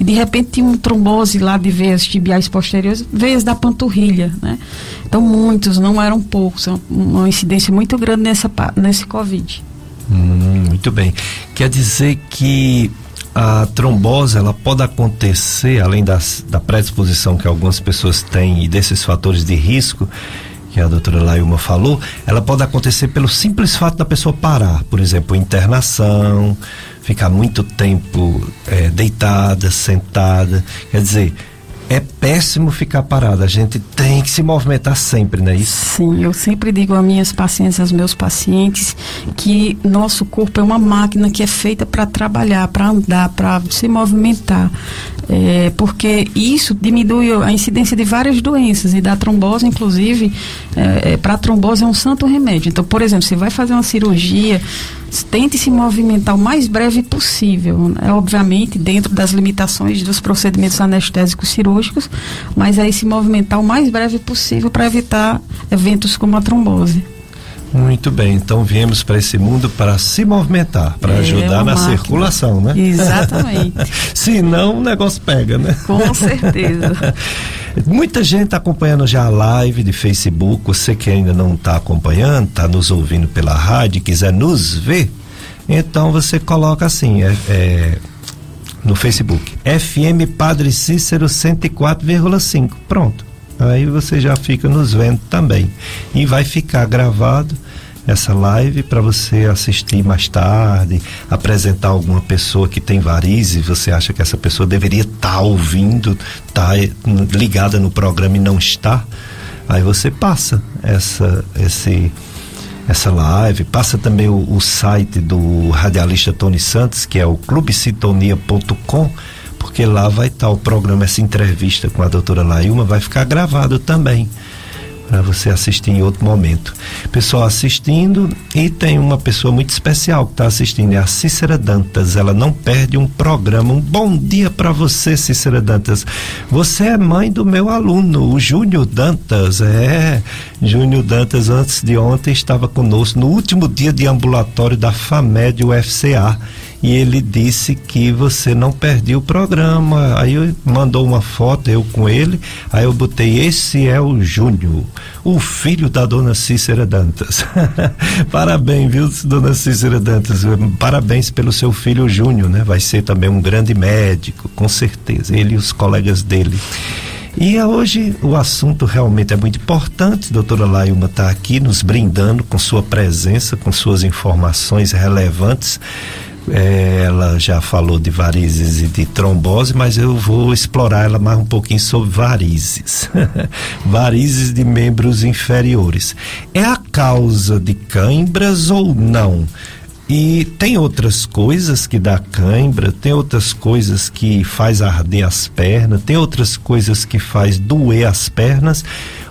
e de repente tinha uma trombose lá de veias tibiais posteriores, veias da panturrilha, né? Então muitos, não eram poucos, é uma incidência muito grande nessa, nesse Covid. Hum, muito bem. Quer dizer que a trombose ela pode acontecer, além das, da predisposição que algumas pessoas têm e desses fatores de risco, que a doutora Lailma falou, ela pode acontecer pelo simples fato da pessoa parar, por exemplo, internação, ficar muito tempo é, deitada, sentada, quer dizer, é péssimo ficar parado. A gente tem que se movimentar sempre, não é isso? Sim, eu sempre digo a minhas pacientes, aos meus pacientes, que nosso corpo é uma máquina que é feita para trabalhar, para andar, para se movimentar. É, porque isso diminui a incidência de várias doenças e da trombose, inclusive, é, é, para a trombose é um santo remédio. Então, por exemplo, você vai fazer uma cirurgia, tente se movimentar o mais breve possível, né? obviamente dentro das limitações dos procedimentos anestésicos cirúrgicos, mas aí se movimentar o mais breve possível para evitar eventos como a trombose. Muito bem, então viemos para esse mundo para se movimentar, para é ajudar na máquina. circulação, né? Exatamente. Senão o negócio pega, né? Com certeza. Muita gente está acompanhando já a live de Facebook. Você que ainda não está acompanhando, está nos ouvindo pela rádio, quiser nos ver, então você coloca assim, é, é no Facebook, FM Padre Cícero 104,5. Pronto Aí você já fica nos vendo também. E vai ficar gravado essa live para você assistir mais tarde, apresentar alguma pessoa que tem varizes, você acha que essa pessoa deveria estar tá ouvindo, tá ligada no programa e não está, aí você passa essa esse essa live, passa também o, o site do radialista Tony Santos, que é o clubesitonia.com porque lá vai estar o programa, essa entrevista com a doutora Lailma vai ficar gravado também para você assistir em outro momento. Pessoal assistindo e tem uma pessoa muito especial que está assistindo, é a Cícera Dantas. Ela não perde um programa. Um bom dia para você, Cícera Dantas. Você é mãe do meu aluno, o Júnior Dantas. É, Júnior Dantas, antes de ontem, estava conosco no último dia de ambulatório da FAMED UFCA e ele disse que você não perdia o programa. Aí eu, mandou uma foto, eu com ele, aí eu botei, esse é o Júnior, o filho da dona Cícera Dantas. Parabéns, viu, dona Cícera Dantas? Parabéns pelo seu filho Júnior, né? Vai ser também um grande médico, com certeza, ele e os colegas dele. E hoje o assunto realmente é muito importante. Doutora Lailma está aqui nos brindando com sua presença, com suas informações relevantes. Ela já falou de varizes e de trombose, mas eu vou explorar ela mais um pouquinho sobre varizes. varizes de membros inferiores. É a causa de câimbras ou não? E tem outras coisas que dá cãibra, tem outras coisas que faz arder as pernas, tem outras coisas que faz doer as pernas.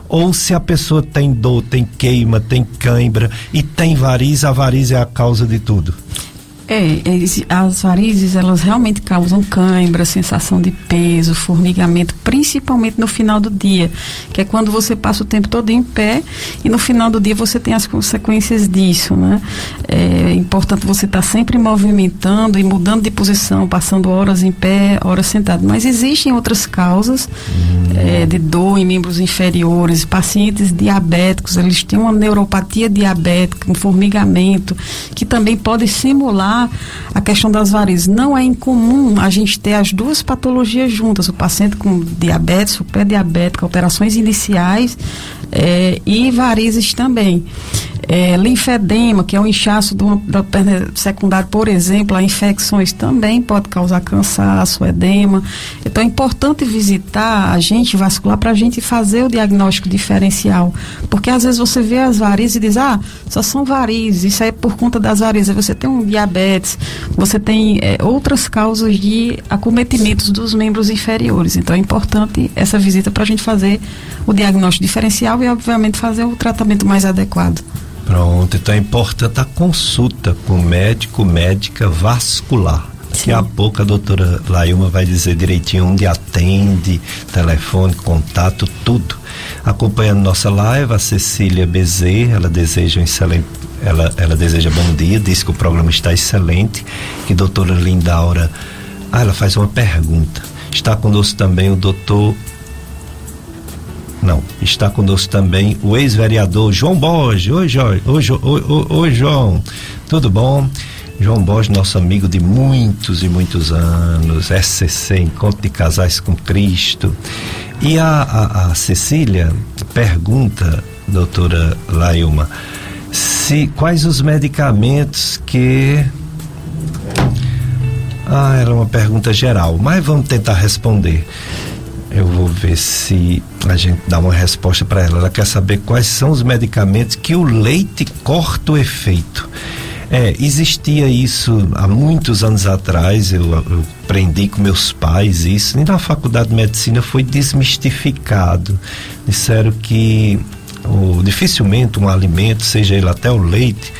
Ou se a pessoa tem dor, tem queima, tem cãibra e tem variz, a variz é a causa de tudo. É, as varizes elas realmente causam cãibra, sensação de peso, formigamento, principalmente no final do dia, que é quando você passa o tempo todo em pé e no final do dia você tem as consequências disso, né? É importante você estar tá sempre movimentando e mudando de posição, passando horas em pé, horas sentado. Mas existem outras causas é, de dor em membros inferiores, pacientes diabéticos, eles têm uma neuropatia diabética, um formigamento, que também pode simular a questão das varizes. Não é incomum a gente ter as duas patologias juntas, o paciente com diabetes, o pré-diabético, operações iniciais é, e varizes também. É, linfedema, que é um inchaço do, da perna secundária, por exemplo, a infecções também pode causar cansaço, edema. Então é importante visitar a gente vascular para a gente fazer o diagnóstico diferencial. Porque às vezes você vê as varizes e diz, ah, só são varizes, isso é por conta das varizes. Você tem um diabetes, você tem é, outras causas de acometimentos dos membros inferiores. Então é importante essa visita para a gente fazer o diagnóstico diferencial e, obviamente, fazer o tratamento mais adequado. Pronto, então é importante a consulta com médico, médica vascular. Daqui a pouco a doutora Lailma vai dizer direitinho onde atende, telefone, contato, tudo. Acompanhando nossa live, a Cecília Bezerra, ela deseja um excelente, ela, ela deseja bom dia, diz que o programa está excelente, que doutora Lindaura, ah, ela faz uma pergunta. Está conosco também o doutor não, está conosco também o ex-vereador João Borges. Oi, Jorge. Oi, oi, oi, João. Tudo bom? João Borges, nosso amigo de muitos e muitos anos, SCC, Encontro de Casais com Cristo. E a, a, a Cecília pergunta, doutora Lailma, se quais os medicamentos que ah, era uma pergunta geral, mas vamos tentar responder. Eu vou ver se a gente dá uma resposta para ela. Ela quer saber quais são os medicamentos que o leite corta o efeito. É, existia isso há muitos anos atrás, eu, eu aprendi com meus pais isso, e na faculdade de medicina foi desmistificado. Disseram que o, dificilmente um alimento, seja ele até o leite,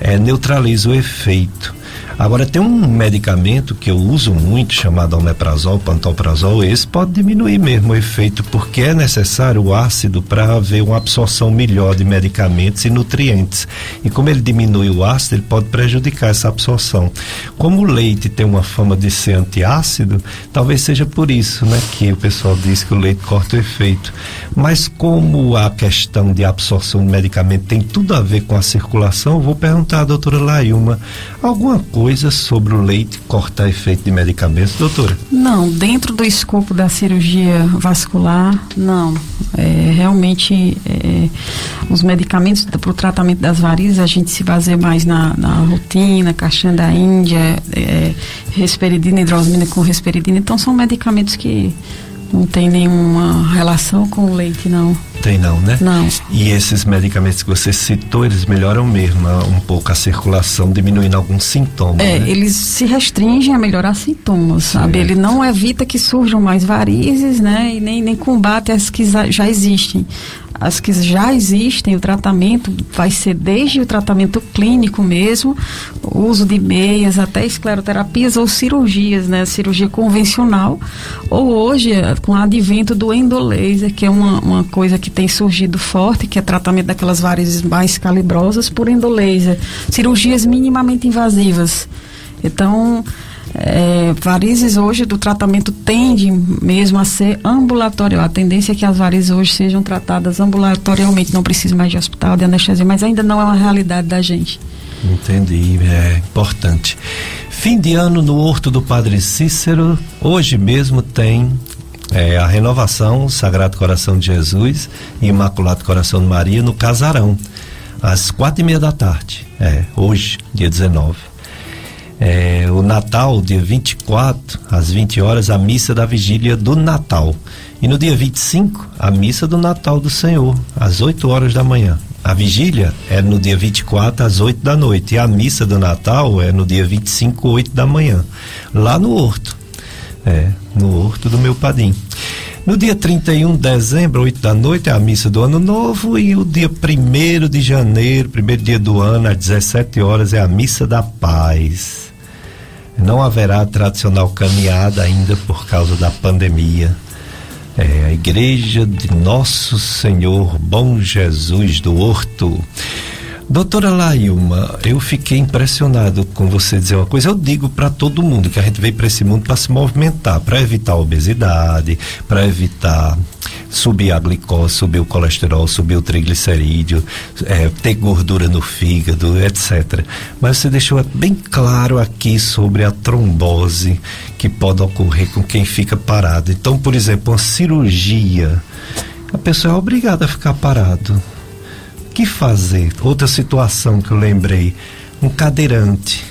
é, neutraliza o efeito. Agora, tem um medicamento que eu uso muito, chamado omeprazol, pantoprazol, esse pode diminuir mesmo o efeito, porque é necessário o ácido para haver uma absorção melhor de medicamentos e nutrientes. E como ele diminui o ácido, ele pode prejudicar essa absorção. Como o leite tem uma fama de ser antiácido, talvez seja por isso, né, que o pessoal diz que o leite corta o efeito. Mas como a questão de absorção de medicamento tem tudo a ver com a circulação, vou perguntar à doutora Lailma alguma coisa coisa sobre o leite cortar efeito de medicamentos, doutora? Não, dentro do escopo da cirurgia vascular, não. É, realmente, é, os medicamentos para o tratamento das varizes, a gente se baseia mais na, na rotina, caixinha da Índia, é, risperidina, hidrosamina com risperidina. Então, são medicamentos que não tem nenhuma relação com o leite, não. Tem não, né? Não. E esses medicamentos que você citou, eles melhoram mesmo né? um pouco a circulação, diminuindo alguns sintomas. É, né? eles se restringem a melhorar sintomas, sabe? Ele não evita que surjam mais varizes, né? E nem, nem combate as que já existem as que já existem, o tratamento vai ser desde o tratamento clínico mesmo, o uso de meias até escleroterapias ou cirurgias, né? Cirurgia convencional, ou hoje com o advento do endolaser, que é uma, uma coisa que tem surgido forte, que é tratamento daquelas varizes mais calibrosas por endolaser. Cirurgias minimamente invasivas Então, é, varizes hoje do tratamento tende mesmo a ser ambulatorial. A tendência é que as varizes hoje sejam tratadas ambulatorialmente, não precisa mais de hospital, de anestesia, mas ainda não é uma realidade da gente. Entendi, é importante. Fim de ano no Horto do Padre Cícero, hoje mesmo tem é, a renovação Sagrado Coração de Jesus e Imaculado Coração de Maria no Casarão, às quatro e meia da tarde. É, hoje, dia 19. É, o Natal, dia 24, às 20 horas, a missa da vigília do Natal. E no dia 25, a missa do Natal do Senhor, às 8 horas da manhã. A vigília é no dia 24 às 8 da noite e a missa do Natal é no dia 25, 8 da manhã, lá no Horto. É, no Horto do meu Padim. No dia 31 de dezembro, 8 da noite, é a missa do Ano Novo e o dia 1 de janeiro, primeiro dia do ano, às 17 horas, é a missa da paz. Não haverá tradicional caminhada ainda por causa da pandemia é a igreja de Nosso Senhor Bom Jesus do Horto. Doutora Lailma, eu fiquei impressionado com você dizer uma coisa. Eu digo para todo mundo que a gente veio para esse mundo para se movimentar, para evitar a obesidade, para evitar subir a glicose, subir o colesterol, subir o triglicerídeo, é, ter gordura no fígado, etc. Mas você deixou bem claro aqui sobre a trombose que pode ocorrer com quem fica parado. Então, por exemplo, uma cirurgia, a pessoa é obrigada a ficar parado. Que fazer? Outra situação que eu lembrei, um cadeirante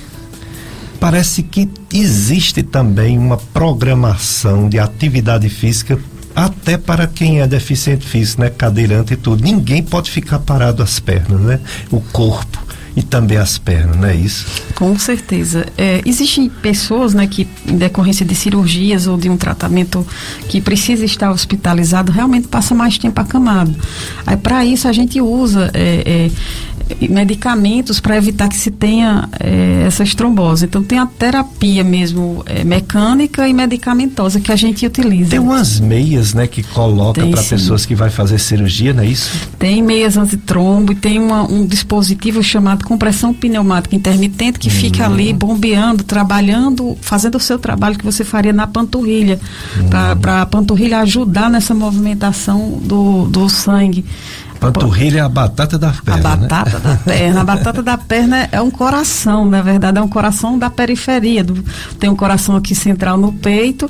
parece que existe também uma programação de atividade física até para quem é deficiente físico, né, cadeirante e tudo. Ninguém pode ficar parado as pernas, né? O corpo e também as pernas, não é isso? Com certeza. É, existem pessoas, né, que em decorrência de cirurgias ou de um tratamento que precisa estar hospitalizado, realmente passa mais tempo acamado. Aí para isso a gente usa é, é, medicamentos para evitar que se tenha é, essas tromboses. Então tem a terapia mesmo é, mecânica e medicamentosa que a gente utiliza. Tem umas meias, né, que coloca para pessoas que vai fazer cirurgia, não é isso? Tem meias antitrombo e tem uma, um dispositivo chamado compressão pneumática intermitente que fica ali bombeando, trabalhando, fazendo o seu trabalho que você faria na panturrilha, uhum. para a panturrilha ajudar nessa movimentação do, do sangue. Panturrilha é a batata da perna. A né? batata né? da perna. A batata da perna é um coração, na verdade, é um coração da periferia. Do, tem um coração aqui central no peito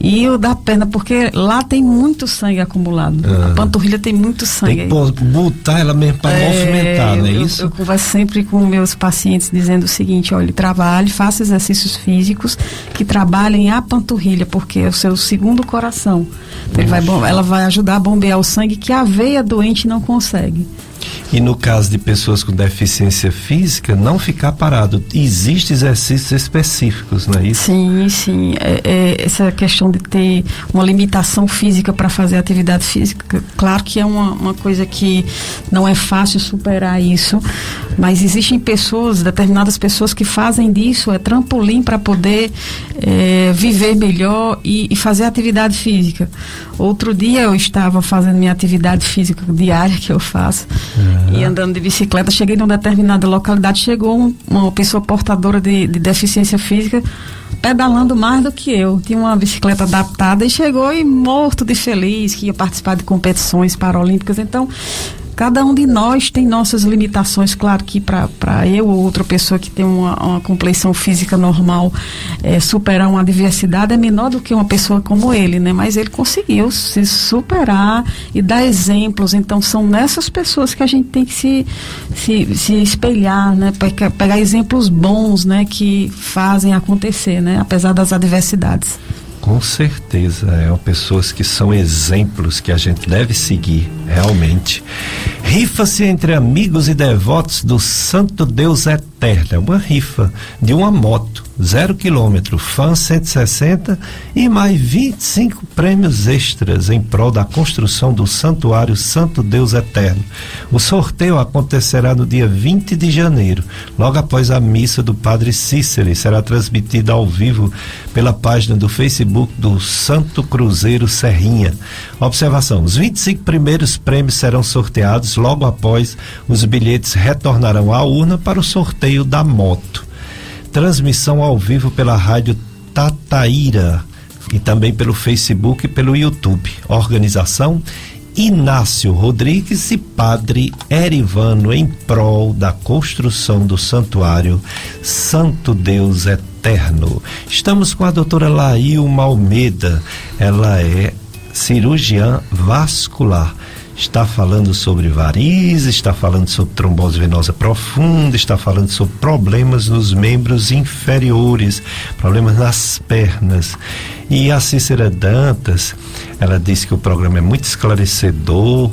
e o da perna, porque lá tem muito sangue acumulado. Ah. A panturrilha tem muito sangue. Tem que botar ela mesmo para é, movimentar, não é eu, isso? Eu converso sempre com meus pacientes dizendo o seguinte: olha, trabalhe, faça exercícios físicos que trabalhem a panturrilha, porque é o seu segundo coração. Então, vai, ela vai ajudar a bombear o sangue que a veia doente não consegue consegue. E no caso de pessoas com deficiência física, não ficar parado. Existem exercícios específicos, não é isso? Sim, sim. É, é, essa questão de ter uma limitação física para fazer atividade física, claro que é uma, uma coisa que não é fácil superar isso, mas existem pessoas, determinadas pessoas que fazem disso, é trampolim para poder é, viver melhor e, e fazer atividade física. Outro dia eu estava fazendo minha atividade física diária que eu faço uhum. e andando de bicicleta. Cheguei numa determinada localidade, chegou um, uma pessoa portadora de, de deficiência física pedalando mais do que eu. Tinha uma bicicleta adaptada e chegou e morto de feliz que ia participar de competições paralímpicas. Então, Cada um de nós tem nossas limitações, claro que para eu ou outra pessoa que tem uma, uma compleição física normal, é, superar uma adversidade é menor do que uma pessoa como ele, né? Mas ele conseguiu se superar e dar exemplos. Então são nessas pessoas que a gente tem que se, se, se espelhar, né? Pegar, pegar exemplos bons, né? Que fazem acontecer, né? Apesar das adversidades. Com certeza, é pessoas que são exemplos que a gente deve seguir, realmente. Rifa-se entre amigos e devotos do Santo Deus Eterno. É uma rifa de uma moto zero quilômetro, FAN 160 e mais 25 prêmios extras em prol da construção do Santuário Santo Deus Eterno. O sorteio acontecerá no dia 20 de janeiro, logo após a missa do Padre Cícero e será transmitida ao vivo pela página do Facebook do Santo Cruzeiro Serrinha. Observação: os 25 primeiros prêmios serão sorteados logo após os bilhetes retornarão à urna para o sorteio da moto. Transmissão ao vivo pela rádio Tataíra e também pelo Facebook e pelo YouTube. Organização Inácio Rodrigues e Padre Erivano em prol da construção do santuário Santo Deus Eterno. Estamos com a doutora Laílma Almeida. Ela é cirurgiã vascular está falando sobre varizes, está falando sobre trombose venosa profunda, está falando sobre problemas nos membros inferiores, problemas nas pernas. E a Cícera Dantas, ela disse que o programa é muito esclarecedor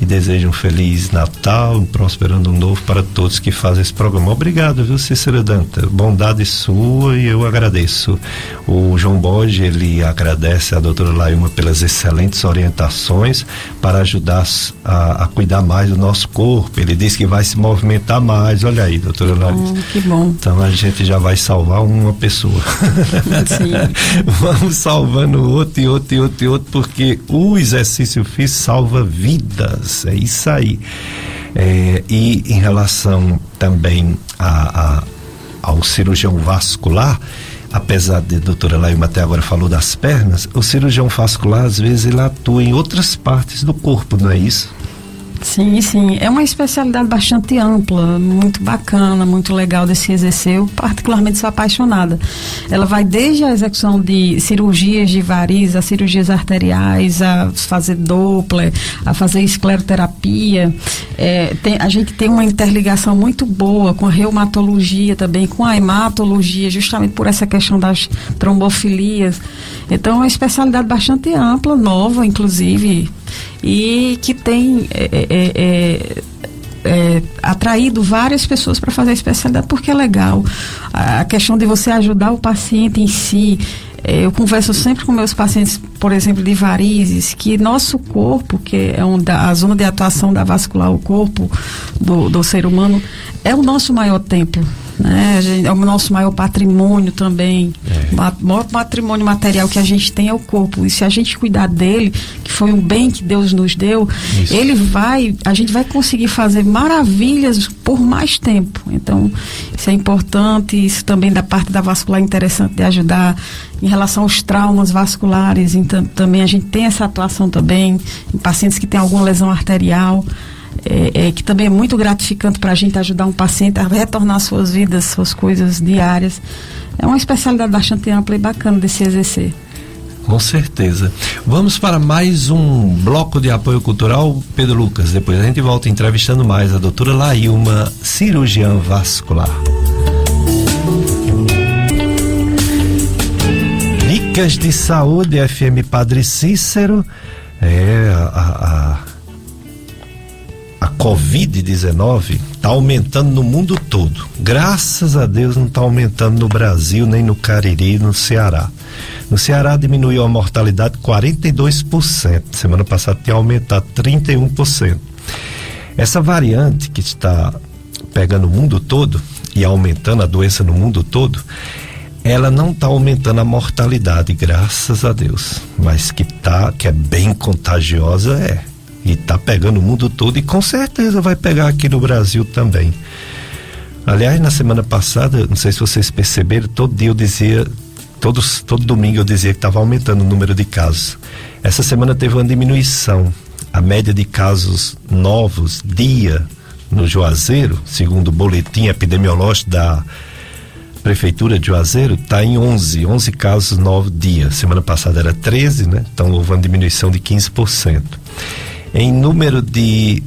e desejo um feliz Natal, um próspero ano novo para todos que fazem esse programa. Obrigado, viu, Cícero Danta? Bondade sua e eu agradeço. O João Borges, ele agradece a doutora Laíma pelas excelentes orientações para ajudar a, a, cuidar mais do nosso corpo. Ele diz que vai se movimentar mais. Olha aí, doutora Laíma. Que bom. Então a gente já vai salvar uma pessoa. Sim. Vamos salvando outro e outro e outro e outro, porque o exercício físico salva vidas é isso aí. É, e em relação também a, a, ao cirurgião vascular, apesar de a doutora Laima até agora falou das pernas, o cirurgião vascular às vezes ele atua em outras partes do corpo, não é isso? Sim, sim. É uma especialidade bastante ampla, muito bacana, muito legal de se exercer. Eu particularmente sou apaixonada. Ela vai desde a execução de cirurgias de variz, a cirurgias arteriais, a fazer Doppler, a fazer escleroterapia. É, tem, a gente tem uma interligação muito boa com a reumatologia também, com a hematologia, justamente por essa questão das trombofilias. Então, é uma especialidade bastante ampla, nova, inclusive e que tem é, é, é, é atraído várias pessoas para fazer a especialidade porque é legal. A questão de você ajudar o paciente em si. É, eu converso sempre com meus pacientes, por exemplo, de varizes, que nosso corpo, que é onde a zona de atuação da vascular, o corpo do, do ser humano, é o nosso maior templo né? Gente, é o nosso maior patrimônio também. É. O maior patrimônio material que a gente tem é o corpo. E se a gente cuidar dele, que foi um bem que Deus nos deu, Isso. ele vai, a gente vai conseguir fazer maravilhas por mais tempo. Então, isso é importante. Isso também da parte da vascular é interessante de ajudar em relação aos traumas vasculares. Então, também a gente tem essa atuação também em pacientes que têm alguma lesão arterial é, é, que também é muito gratificante para a gente ajudar um paciente a retornar suas vidas, suas coisas diárias. É uma especialidade bastante ampla e bacana de se exercer. Com certeza. Vamos para mais um bloco de apoio cultural, Pedro Lucas. Depois a gente volta entrevistando mais a doutora Laílma, cirurgiã vascular. Dicas de saúde, FM Padre Cícero. É, a a Covid-19 está aumentando no mundo todo. Graças a Deus não está aumentando no Brasil, nem no Cariri, no Ceará. No Ceará diminuiu a mortalidade 42%. Semana passada tinha aumentado 31%. Essa variante que está pegando o mundo todo e aumentando a doença no mundo todo, ela não está aumentando a mortalidade, graças a Deus. Mas que tá, que é bem contagiosa é e está pegando o mundo todo e com certeza vai pegar aqui no Brasil também. Aliás, na semana passada, não sei se vocês perceberam, todo dia eu dizia, todos, todo domingo eu dizia que estava aumentando o número de casos. Essa semana teve uma diminuição. A média de casos novos dia no Juazeiro, segundo o boletim epidemiológico da Prefeitura de Juazeiro, está em 11, 11 casos novos dia. Semana passada era 13, né? Então houve uma diminuição de 15% em número de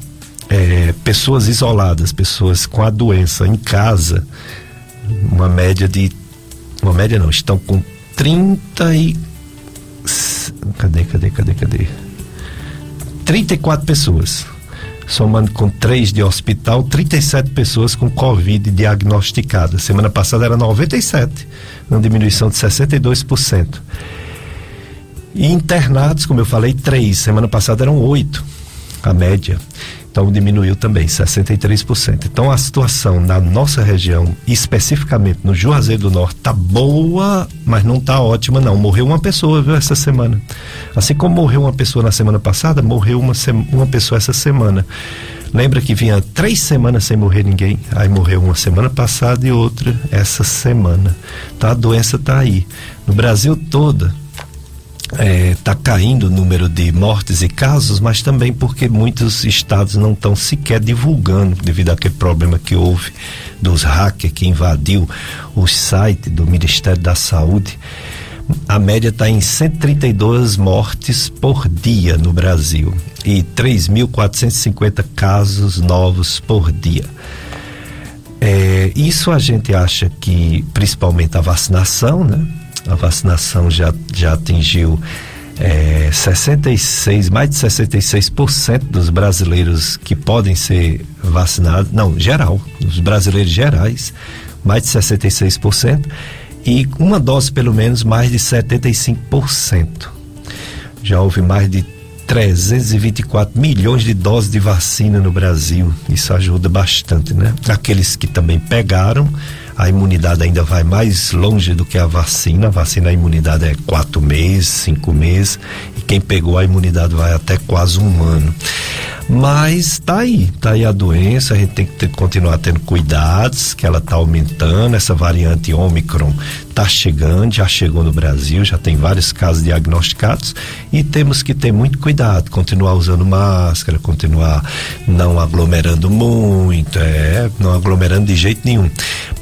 é, pessoas isoladas, pessoas com a doença em casa, uma média de. Uma média não, estão com 30 e. Cadê, cadê, cadê, cadê? 34 pessoas. Somando com três de hospital, 37 pessoas com Covid diagnosticadas. Semana passada era 97, uma diminuição de 62%. E internados, como eu falei, três. Semana passada eram oito a média. Então diminuiu também 63%. Então a situação na nossa região, especificamente no Juazeiro do Norte, tá boa, mas não tá ótima não. Morreu uma pessoa viu, essa semana. Assim como morreu uma pessoa na semana passada, morreu uma, uma pessoa essa semana. Lembra que vinha três semanas sem morrer ninguém? Aí morreu uma semana passada e outra essa semana. Tá, a doença tá aí. No Brasil toda, está é, tá caindo o número de mortes e casos, mas também porque muitos estados não estão sequer divulgando devido àquele problema que houve dos hackers que invadiu o site do Ministério da Saúde. A média está em 132 mortes por dia no Brasil e 3.450 casos novos por dia. É, isso a gente acha que, principalmente a vacinação, né? A vacinação já, já atingiu é, 66, mais de 66% dos brasileiros que podem ser vacinados, não, geral, os brasileiros gerais, mais de 66%, e uma dose pelo menos mais de 75%. Já houve mais de 324 milhões de doses de vacina no Brasil. Isso ajuda bastante, né? Aqueles que também pegaram, a imunidade ainda vai mais longe do que a vacina. A vacina, a imunidade é quatro meses, cinco meses, e quem pegou a imunidade vai até quase um ano. Mas tá aí, tá aí a doença, a gente tem que ter, continuar tendo cuidados, que ela tá aumentando, essa variante Ômicron tá chegando, já chegou no Brasil, já tem vários casos diagnosticados e temos que ter muito cuidado, continuar usando máscara, continuar não aglomerando muito, é, não aglomerando de jeito nenhum,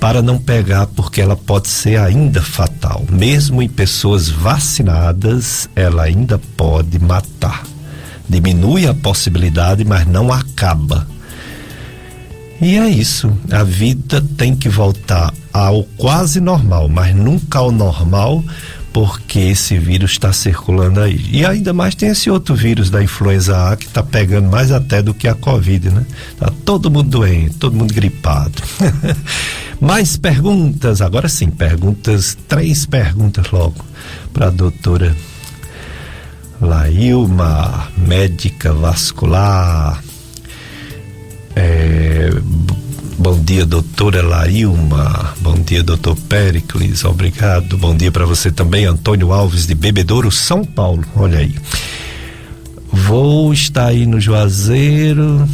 para não pegar porque ela pode ser ainda fatal. Mesmo em pessoas vacinadas, ela ainda pode matar diminui a possibilidade, mas não acaba. E é isso. A vida tem que voltar ao quase normal, mas nunca ao normal, porque esse vírus está circulando aí. E ainda mais tem esse outro vírus da influenza A que está pegando mais até do que a Covid, né? Tá todo mundo doente, todo mundo gripado. mais perguntas, agora sim, perguntas, três perguntas logo para a doutora Lailma, médica vascular. É, bom dia, doutora Lailma. Bom dia, doutor Pericles. Obrigado. Bom dia para você também, Antônio Alves de Bebedouro, São Paulo. Olha aí. Vou estar aí no Juazeiro.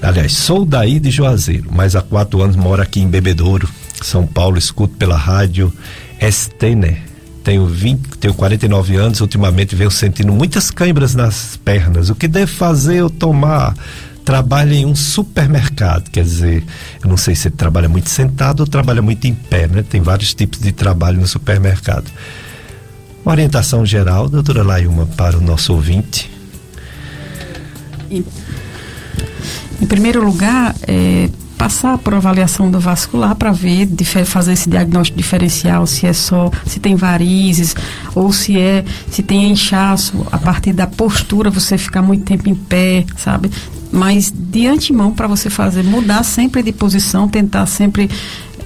Aliás, sou daí de Juazeiro, mas há quatro anos moro aqui em Bebedouro, São Paulo. Escuto pela rádio Estene tenho 20, tenho 49 anos, ultimamente venho sentindo muitas câimbras nas pernas. O que devo fazer eu tomar? Trabalho em um supermercado, quer dizer, eu não sei se ele trabalha muito sentado ou trabalha muito em pé, né? Tem vários tipos de trabalho no supermercado. Uma orientação geral, doutora Lailma, para o nosso ouvinte. Em primeiro lugar, é, passar por avaliação do vascular para ver, fazer esse diagnóstico diferencial, se é só, se tem varizes, ou se é, se tem inchaço, a partir da postura você ficar muito tempo em pé, sabe? Mas de antemão para você fazer, mudar sempre de posição, tentar sempre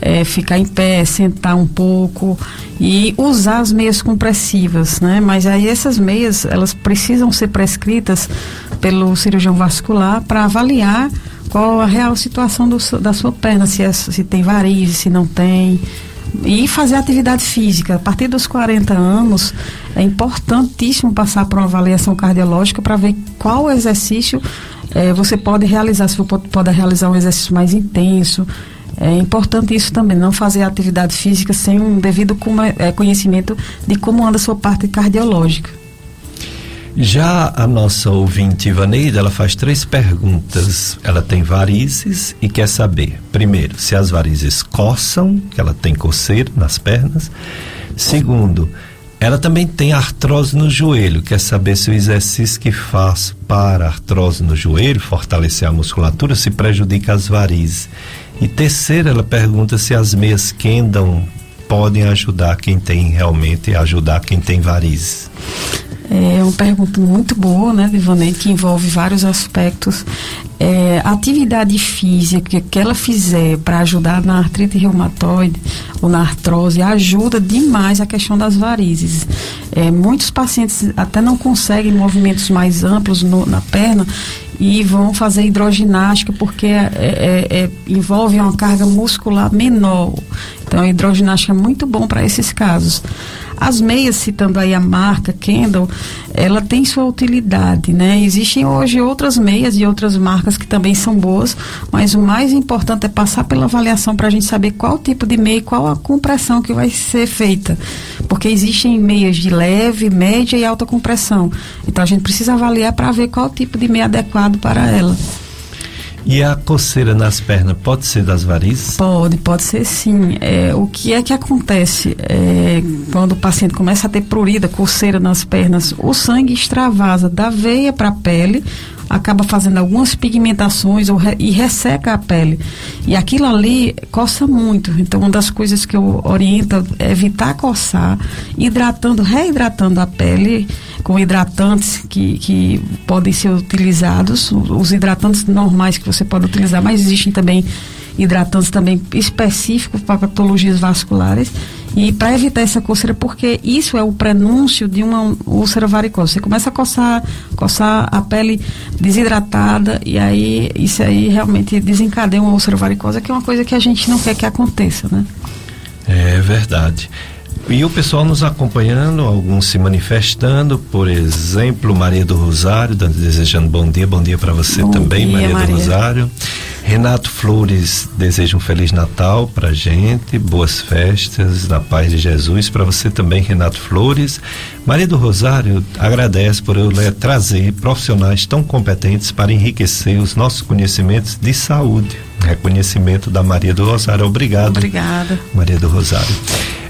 é, ficar em pé, sentar um pouco e usar as meias compressivas, né? Mas aí essas meias, elas precisam ser prescritas pelo cirurgião vascular para avaliar qual a real situação do, da sua perna, se, é, se tem varizes, se não tem. E fazer atividade física. A partir dos 40 anos, é importantíssimo passar por uma avaliação cardiológica para ver qual exercício é, você pode realizar, se você pode realizar um exercício mais intenso. É importante isso também, não fazer atividade física sem um devido é, conhecimento de como anda a sua parte cardiológica. Já a nossa ouvinte Ivaneida, ela faz três perguntas. Ela tem varizes e quer saber, primeiro, se as varizes coçam, que ela tem coceira nas pernas. Segundo, ela também tem artrose no joelho, quer saber se o exercício que faz para artrose no joelho, fortalecer a musculatura, se prejudica as varizes. E terceiro, ela pergunta se as meias Kendall podem ajudar quem tem realmente, ajudar quem tem varizes. É uma pergunta muito boa, né, Vivanete, que envolve vários aspectos. É, atividade física que ela fizer para ajudar na artrite reumatoide ou na artrose ajuda demais a questão das varizes. É, muitos pacientes até não conseguem movimentos mais amplos no, na perna e vão fazer hidroginástica porque é, é, é, envolve uma carga muscular menor. Então, a hidroginástica é muito bom para esses casos. As meias, citando aí a marca Kendall, ela tem sua utilidade, né? Existem hoje outras meias e outras marcas que também são boas, mas o mais importante é passar pela avaliação para a gente saber qual tipo de meia e qual a compressão que vai ser feita. Porque existem meias de leve, média e alta compressão. Então a gente precisa avaliar para ver qual tipo de meia adequado para ela. E a coceira nas pernas pode ser das varizes? Pode, pode ser sim. É, o que é que acontece é, quando o paciente começa a ter prurida, coceira nas pernas? O sangue extravasa da veia para a pele, acaba fazendo algumas pigmentações ou re, e resseca a pele. E aquilo ali coça muito. Então, uma das coisas que eu oriento é evitar coçar, hidratando, reidratando a pele com hidratantes que, que podem ser utilizados, os hidratantes normais que você pode utilizar, mas existem também hidratantes também específicos para patologias vasculares e para evitar essa coceira, porque isso é o prenúncio de uma úlcera varicosa. Você começa a coçar, coçar a pele desidratada e aí isso aí realmente desencadeia uma úlcera varicosa, que é uma coisa que a gente não quer que aconteça, né? É verdade. E o pessoal nos acompanhando, alguns se manifestando, por exemplo, Maria do Rosário, desejando bom dia, bom dia para você bom também, dia, Maria, Maria, do Rosário. Renato Flores deseja um feliz Natal para gente, boas festas, na paz de Jesus para você também, Renato Flores. Maria do Rosário agradece por eu trazer profissionais tão competentes para enriquecer os nossos conhecimentos de saúde. Reconhecimento da Maria do Rosário. Obrigado. Obrigada. Maria do Rosário.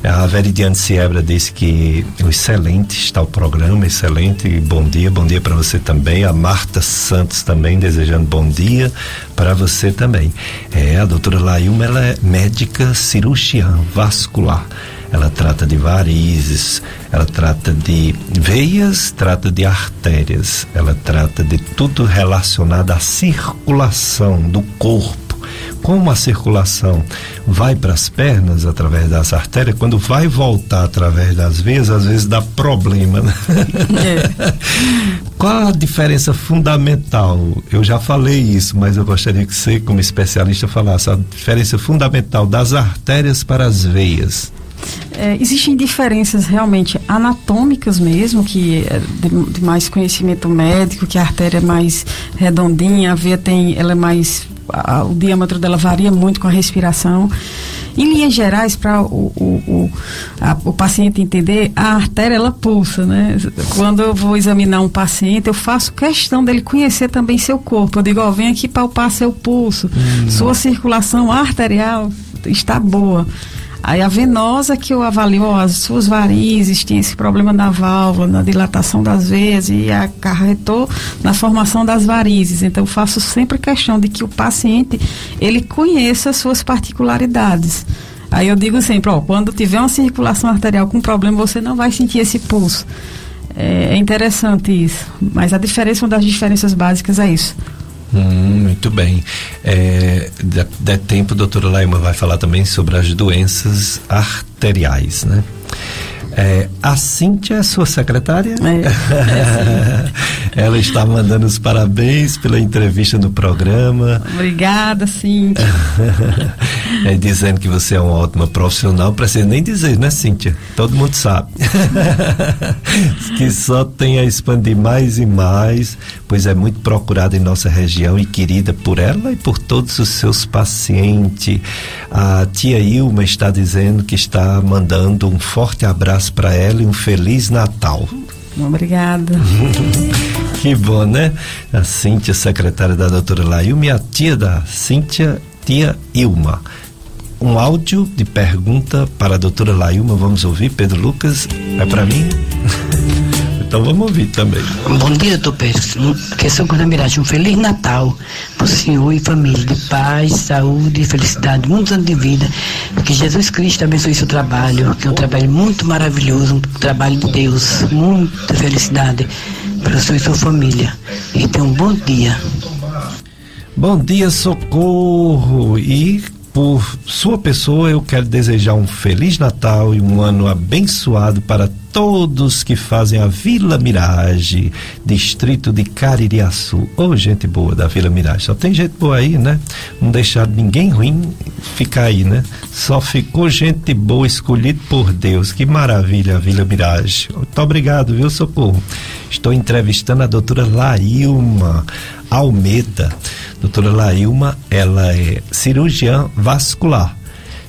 A Veridiane Siebra disse que excelente está o programa, excelente. Bom dia, bom dia para você também. A Marta Santos também desejando bom dia para você também. É, a doutora Lailma, ela é médica cirurgiã vascular. Ela trata de varizes, ela trata de veias, trata de artérias, ela trata de tudo relacionado à circulação do corpo como a circulação vai para as pernas através das artérias, quando vai voltar através das veias, às vezes dá problema. Né? É. Qual a diferença fundamental? Eu já falei isso, mas eu gostaria que você, como especialista, falasse a diferença fundamental das artérias para as veias. É, existem diferenças realmente anatômicas mesmo, que é de, de, mais conhecimento médico, que a artéria é mais redondinha, a veia tem, ela é mais a, o diâmetro dela varia muito com a respiração. Em linhas gerais, para o, o, o, o, paciente entender, a artéria ela pulsa, né? Quando eu vou examinar um paciente, eu faço questão dele conhecer também seu corpo. Eu digo, ó, vem aqui palpar seu pulso, hum. sua circulação arterial está boa. Aí a venosa que eu avalio ó, as suas varizes, tinha esse problema na válvula, na dilatação das veias e acarretou na formação das varizes. Então faço sempre questão de que o paciente ele conheça as suas particularidades. Aí eu digo sempre, ó, quando tiver uma circulação arterial com problema, você não vai sentir esse pulso. É, é interessante isso. Mas a diferença, uma das diferenças básicas é isso. Hum, muito bem. É, de, de tempo, doutora Laima vai falar também sobre as doenças arteriais, né? É, a Cíntia é sua secretária? É, Ela está mandando os parabéns pela entrevista no programa. Obrigada, Cíntia. é, dizendo que você é uma ótima profissional, precisa nem dizer, né, Cíntia? Todo mundo sabe. que só tem a expandir mais e mais, pois é muito procurada em nossa região e querida por ela e por todos os seus pacientes. A tia Ilma está dizendo que está mandando um forte abraço para ela e um feliz Natal. Obrigada. que bom, né? A Cíntia, secretária da doutora Lailma, e a tia da Cíntia, tia Ilma. Um áudio de pergunta para a doutora Lailma, vamos ouvir, Pedro Lucas, é para mim? Então vamos ouvir também. Bom dia, doutor Pedro. Que São Coisa Miragem, um Feliz Natal para o senhor e família, de paz, saúde, felicidade, muitos anos de vida. Que Jesus Cristo abençoe seu trabalho, que é um trabalho muito maravilhoso, um trabalho de Deus. Muita felicidade para o senhor e sua família. E tenha um bom dia. Bom dia, socorro! E por sua pessoa, eu quero desejar um Feliz Natal e um ano abençoado para todos que fazem a Vila Mirage, distrito de Caririaçu. Ô, oh, gente boa da Vila Mirage. Só tem gente boa aí, né? não deixar ninguém ruim ficar aí, né? Só ficou gente boa escolhida por Deus. Que maravilha, Vila Mirage. Muito obrigado, viu, Socorro? Estou entrevistando a doutora Lailma Almeida. Doutora Lailma, ela é cirurgiã vascular.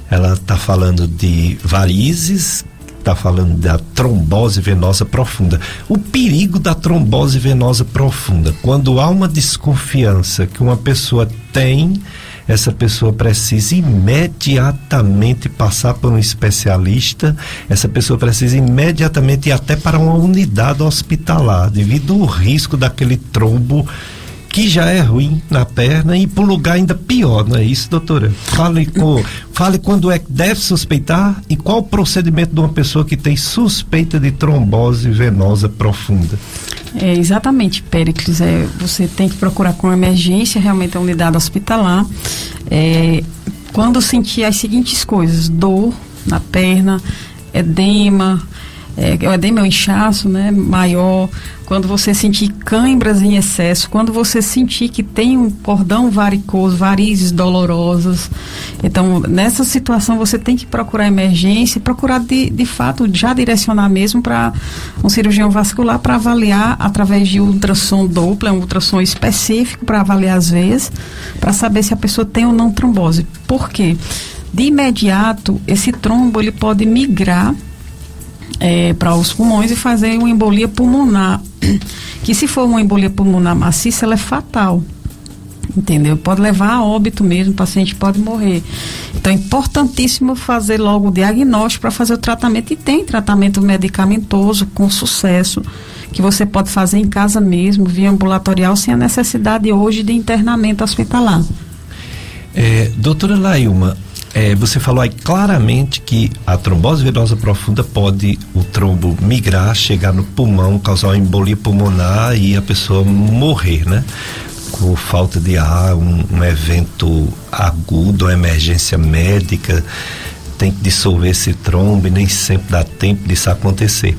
Ela está falando de varizes, está falando da trombose venosa profunda. O perigo da trombose venosa profunda, quando há uma desconfiança que uma pessoa tem, essa pessoa precisa imediatamente passar por um especialista, essa pessoa precisa imediatamente ir até para uma unidade hospitalar, devido ao risco daquele trombo que já é ruim na perna e para lugar ainda pior, não é isso, doutora? Fale, com, fale quando é que deve suspeitar e qual o procedimento de uma pessoa que tem suspeita de trombose venosa profunda. É, exatamente, Péricles. É, você tem que procurar com emergência, realmente a unidade hospitalar. É, quando sentir as seguintes coisas: dor na perna, edema, é, o edema é um inchaço né, maior, quando você sentir câimbras em excesso, quando você sentir que tem um cordão varicoso, varizes dolorosas. Então, nessa situação, você tem que procurar emergência e procurar, de, de fato, já direcionar mesmo para um cirurgião vascular para avaliar através de ultrassom Doppler, um ultrassom específico para avaliar as veias, para saber se a pessoa tem ou não trombose. Por quê? De imediato, esse trombo ele pode migrar é, para os pulmões e fazer uma embolia pulmonar. Que se for uma embolia pulmonar maciça, ela é fatal. Entendeu? Pode levar a óbito mesmo, o paciente pode morrer. Então é importantíssimo fazer logo o diagnóstico para fazer o tratamento. E tem tratamento medicamentoso com sucesso, que você pode fazer em casa mesmo, via ambulatorial, sem a necessidade hoje de internamento hospitalar. É, doutora Lailma, é, você falou aí claramente que a trombose venosa profunda pode o trombo migrar, chegar no pulmão, causar uma embolia pulmonar e a pessoa morrer, né? Com falta de ar, um, um evento agudo, uma emergência médica, tem que dissolver esse trombo e nem sempre dá tempo disso acontecer.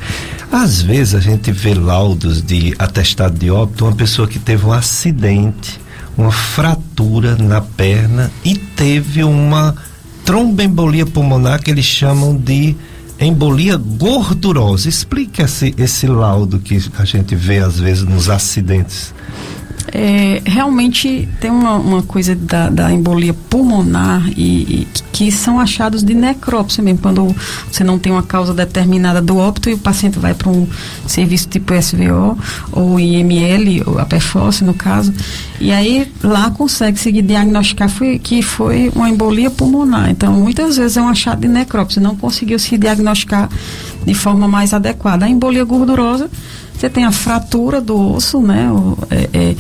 Às vezes a gente vê laudos de atestado de óbito, uma pessoa que teve um acidente, uma fratura na perna e teve uma tromboembolia pulmonar que eles chamam de embolia gordurosa. Explique esse, esse laudo que a gente vê às vezes nos acidentes. É, realmente tem uma, uma coisa da, da, embolia pulmonar e, e, que são achados de necrópsia mesmo, quando você não tem uma causa determinada do óbito e o paciente vai para um serviço tipo SVO ou IML, ou a PFOS no caso, e aí lá consegue se diagnosticar foi, que foi uma embolia pulmonar. Então muitas vezes é um achado de necrópsia, não conseguiu se diagnosticar de forma mais adequada. A embolia gordurosa você tem a fratura do osso, né? O, é, é,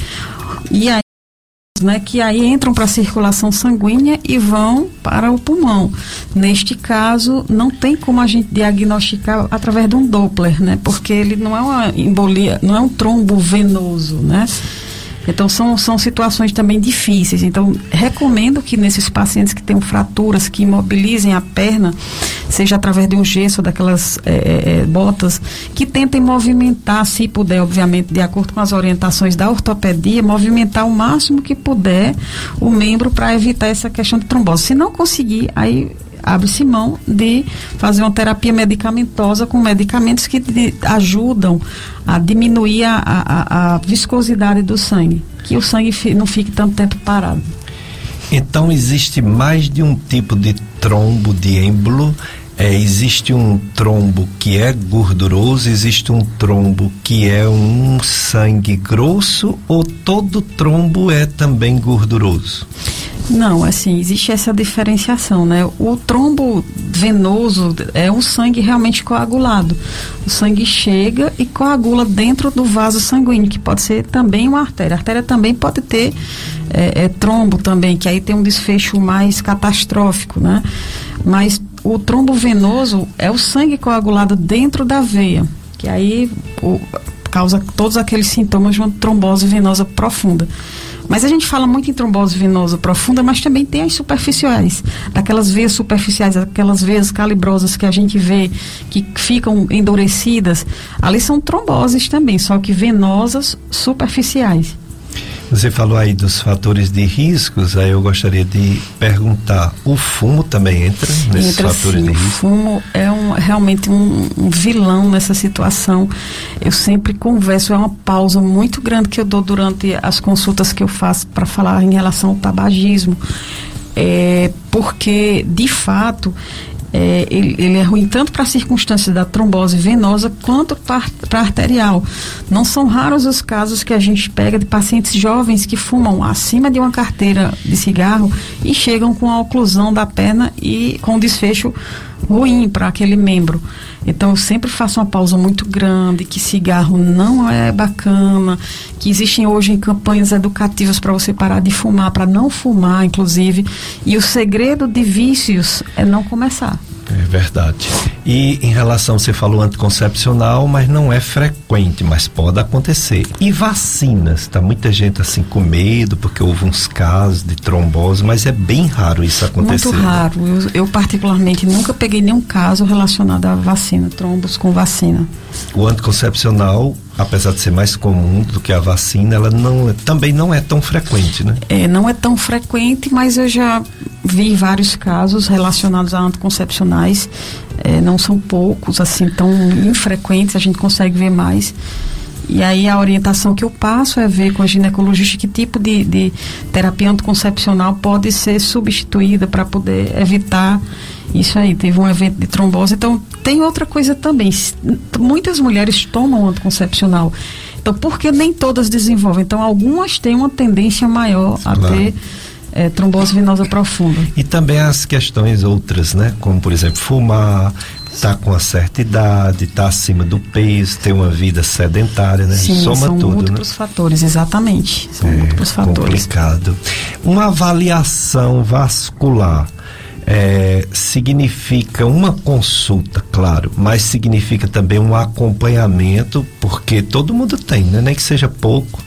e aí né, que aí entram para a circulação sanguínea e vão para o pulmão. Neste caso, não tem como a gente diagnosticar através de um Doppler, né? Porque ele não é uma embolia, não é um trombo venoso, né? Então são, são situações também difíceis. Então recomendo que nesses pacientes que tenham fraturas, que imobilizem a perna, seja através de um gesso, daquelas é, é, botas, que tentem movimentar, se puder, obviamente, de acordo com as orientações da ortopedia, movimentar o máximo que puder o membro para evitar essa questão de trombose. Se não conseguir, aí abre-se mão de fazer uma terapia medicamentosa com medicamentos que ajudam a diminuir a, a, a, viscosidade do sangue, que o sangue não fique tanto tempo parado. Então existe mais de um tipo de trombo de êmbolo é, existe um trombo que é gorduroso, existe um trombo que é um sangue grosso ou todo trombo é também gorduroso? Não, assim, existe essa diferenciação, né? O trombo venoso é um sangue realmente coagulado. O sangue chega e coagula dentro do vaso sanguíneo, que pode ser também uma artéria. A artéria também pode ter é, é, trombo também, que aí tem um desfecho mais catastrófico, né? Mas o trombo venoso é o sangue coagulado dentro da veia, que aí o, causa todos aqueles sintomas de uma trombose venosa profunda. Mas a gente fala muito em trombose venosa profunda, mas também tem as superficiais, daquelas veias superficiais, aquelas veias calibrosas que a gente vê que ficam endurecidas. Ali são tromboses também, só que venosas superficiais. Você falou aí dos fatores de riscos, aí eu gostaria de perguntar, o fumo também entra nesses entra, fatores sim. de risco? O fumo é um, realmente um, um, vilão nessa situação. Eu sempre converso, é uma pausa muito grande que eu dou durante as consultas que eu faço para falar em relação ao tabagismo. É, porque, de fato, é, ele, ele, é ruim tanto para a circunstância da trombose venosa quanto para arterial. Não são raros os casos que a gente pega de pacientes jovens que fumam acima de uma carteira de cigarro e chegam com a oclusão da perna e com desfecho ruim para aquele membro. Então eu sempre faço uma pausa muito grande, que cigarro não é bacana, que existem hoje campanhas educativas para você parar de fumar, para não fumar, inclusive. E o segredo de vícios é não começar. É verdade. E em relação, você falou anticoncepcional, mas não é frequente, mas pode acontecer. E vacinas? Tá muita gente assim com medo, porque houve uns casos de trombose, mas é bem raro isso acontecer. Muito raro. Eu, eu particularmente nunca peguei nenhum caso relacionado à vacina, trombos com vacina. O anticoncepcional, apesar de ser mais comum do que a vacina, ela não, também não é tão frequente, né? É, não é tão frequente, mas eu já vi vários casos relacionados a anticoncepcionais. É, não são poucos, assim, tão infrequentes, a gente consegue ver mais. E aí a orientação que eu passo é ver com a ginecologista que tipo de, de terapia anticoncepcional pode ser substituída para poder evitar isso aí. Teve um evento de trombose. Então, tem outra coisa também. Muitas mulheres tomam anticoncepcional. Então, porque nem todas desenvolvem? Então, algumas têm uma tendência maior claro. a ter é, trombose venosa profunda. E também as questões outras, né? Como, por exemplo, fumar, tá com uma certa idade, tá acima do peso, ter uma vida sedentária, né? Sim, Soma são tudo, múltiplos né? fatores, exatamente. São é, múltiplos fatores. complicado. Uma avaliação vascular é, significa uma consulta, claro, mas significa também um acompanhamento, porque todo mundo tem, né? Nem que seja pouco,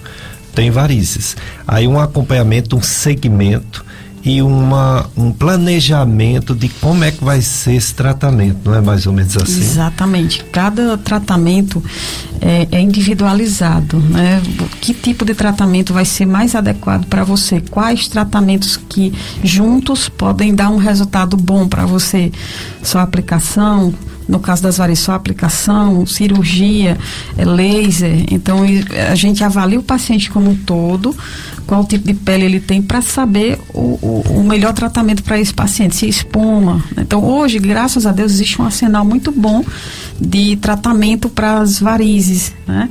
tem varizes. Aí um acompanhamento, um segmento e uma, um planejamento de como é que vai ser esse tratamento, não é mais ou menos assim? Exatamente. Cada tratamento é, é individualizado, né? Que tipo de tratamento vai ser mais adequado para você? Quais tratamentos que juntos podem dar um resultado bom para você? Sua aplicação, no caso das varizes, só aplicação, cirurgia, é, laser. Então, a gente avalia o paciente como um todo, qual tipo de pele ele tem, para saber o, o, o, melhor tratamento para esse paciente, se espuma. Então, hoje, graças a Deus, existe um arsenal muito bom de tratamento para as varizes, né?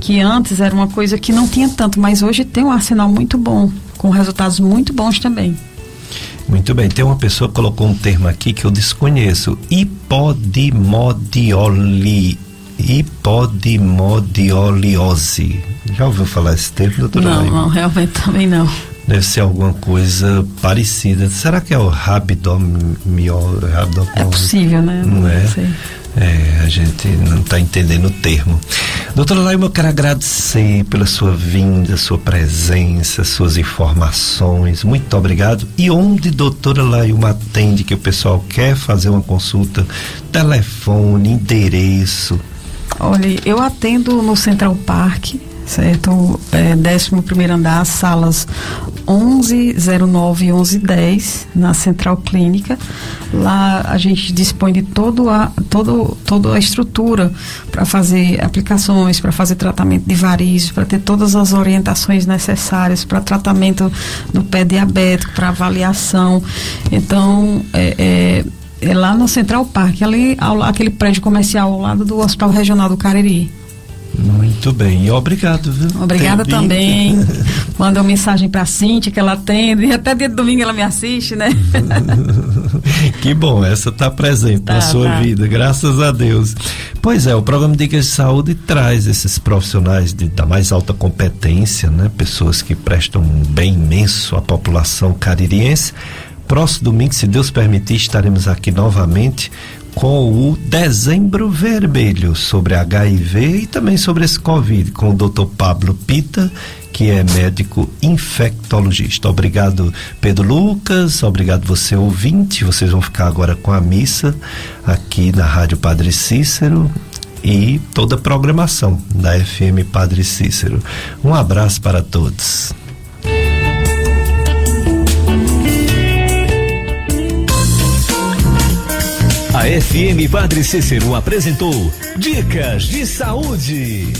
Que antes era uma coisa que não tinha tanto, mas hoje tem um arsenal muito bom, com resultados muito bons também. Muito bem, tem uma pessoa que colocou um termo aqui que eu desconheço, hipodimodioli, hipodimodioliose. Já ouviu falar esse termo, doutora Não, não, realmente também não. Deve ser alguma coisa parecida. Será que é o rabidomiol? É possível, né? Não, não é? Sei. É, a gente não está entendendo o termo. Doutora Laima, eu quero agradecer pela sua vinda, sua presença, suas informações. Muito obrigado. E onde doutora Laima atende que o pessoal quer fazer uma consulta? Telefone, endereço. Olha, eu atendo no Central Park, certo? É, 11 andar, salas 1109 e 1110, na Central Clínica. Lá a gente dispõe de todo a, todo, toda a estrutura para fazer aplicações, para fazer tratamento de varizes, para ter todas as orientações necessárias para tratamento do pé diabético, para avaliação. Então, é, é, é lá no Central Park, ali, ao, aquele prédio comercial ao lado do Hospital Regional do Cariri. Muito bem, e obrigado, viu? Obrigada Tem também. Manda uma mensagem pra Cintia que ela atende, e até dia de domingo ela me assiste, né? que bom, essa tá presente tá, na sua tá. vida, graças a Deus. Pois é, o programa Dicas de Saúde traz esses profissionais de, da mais alta competência, né? Pessoas que prestam um bem imenso à população caririense. Próximo domingo, se Deus permitir, estaremos aqui novamente com o Dezembro Vermelho sobre HIV e também sobre esse Covid com o Dr. Pablo Pita, que é médico infectologista. Obrigado, Pedro Lucas, obrigado você ouvinte. Vocês vão ficar agora com a missa aqui na Rádio Padre Cícero e toda a programação da FM Padre Cícero. Um abraço para todos. A FM Padre Cícero apresentou Dicas de Saúde.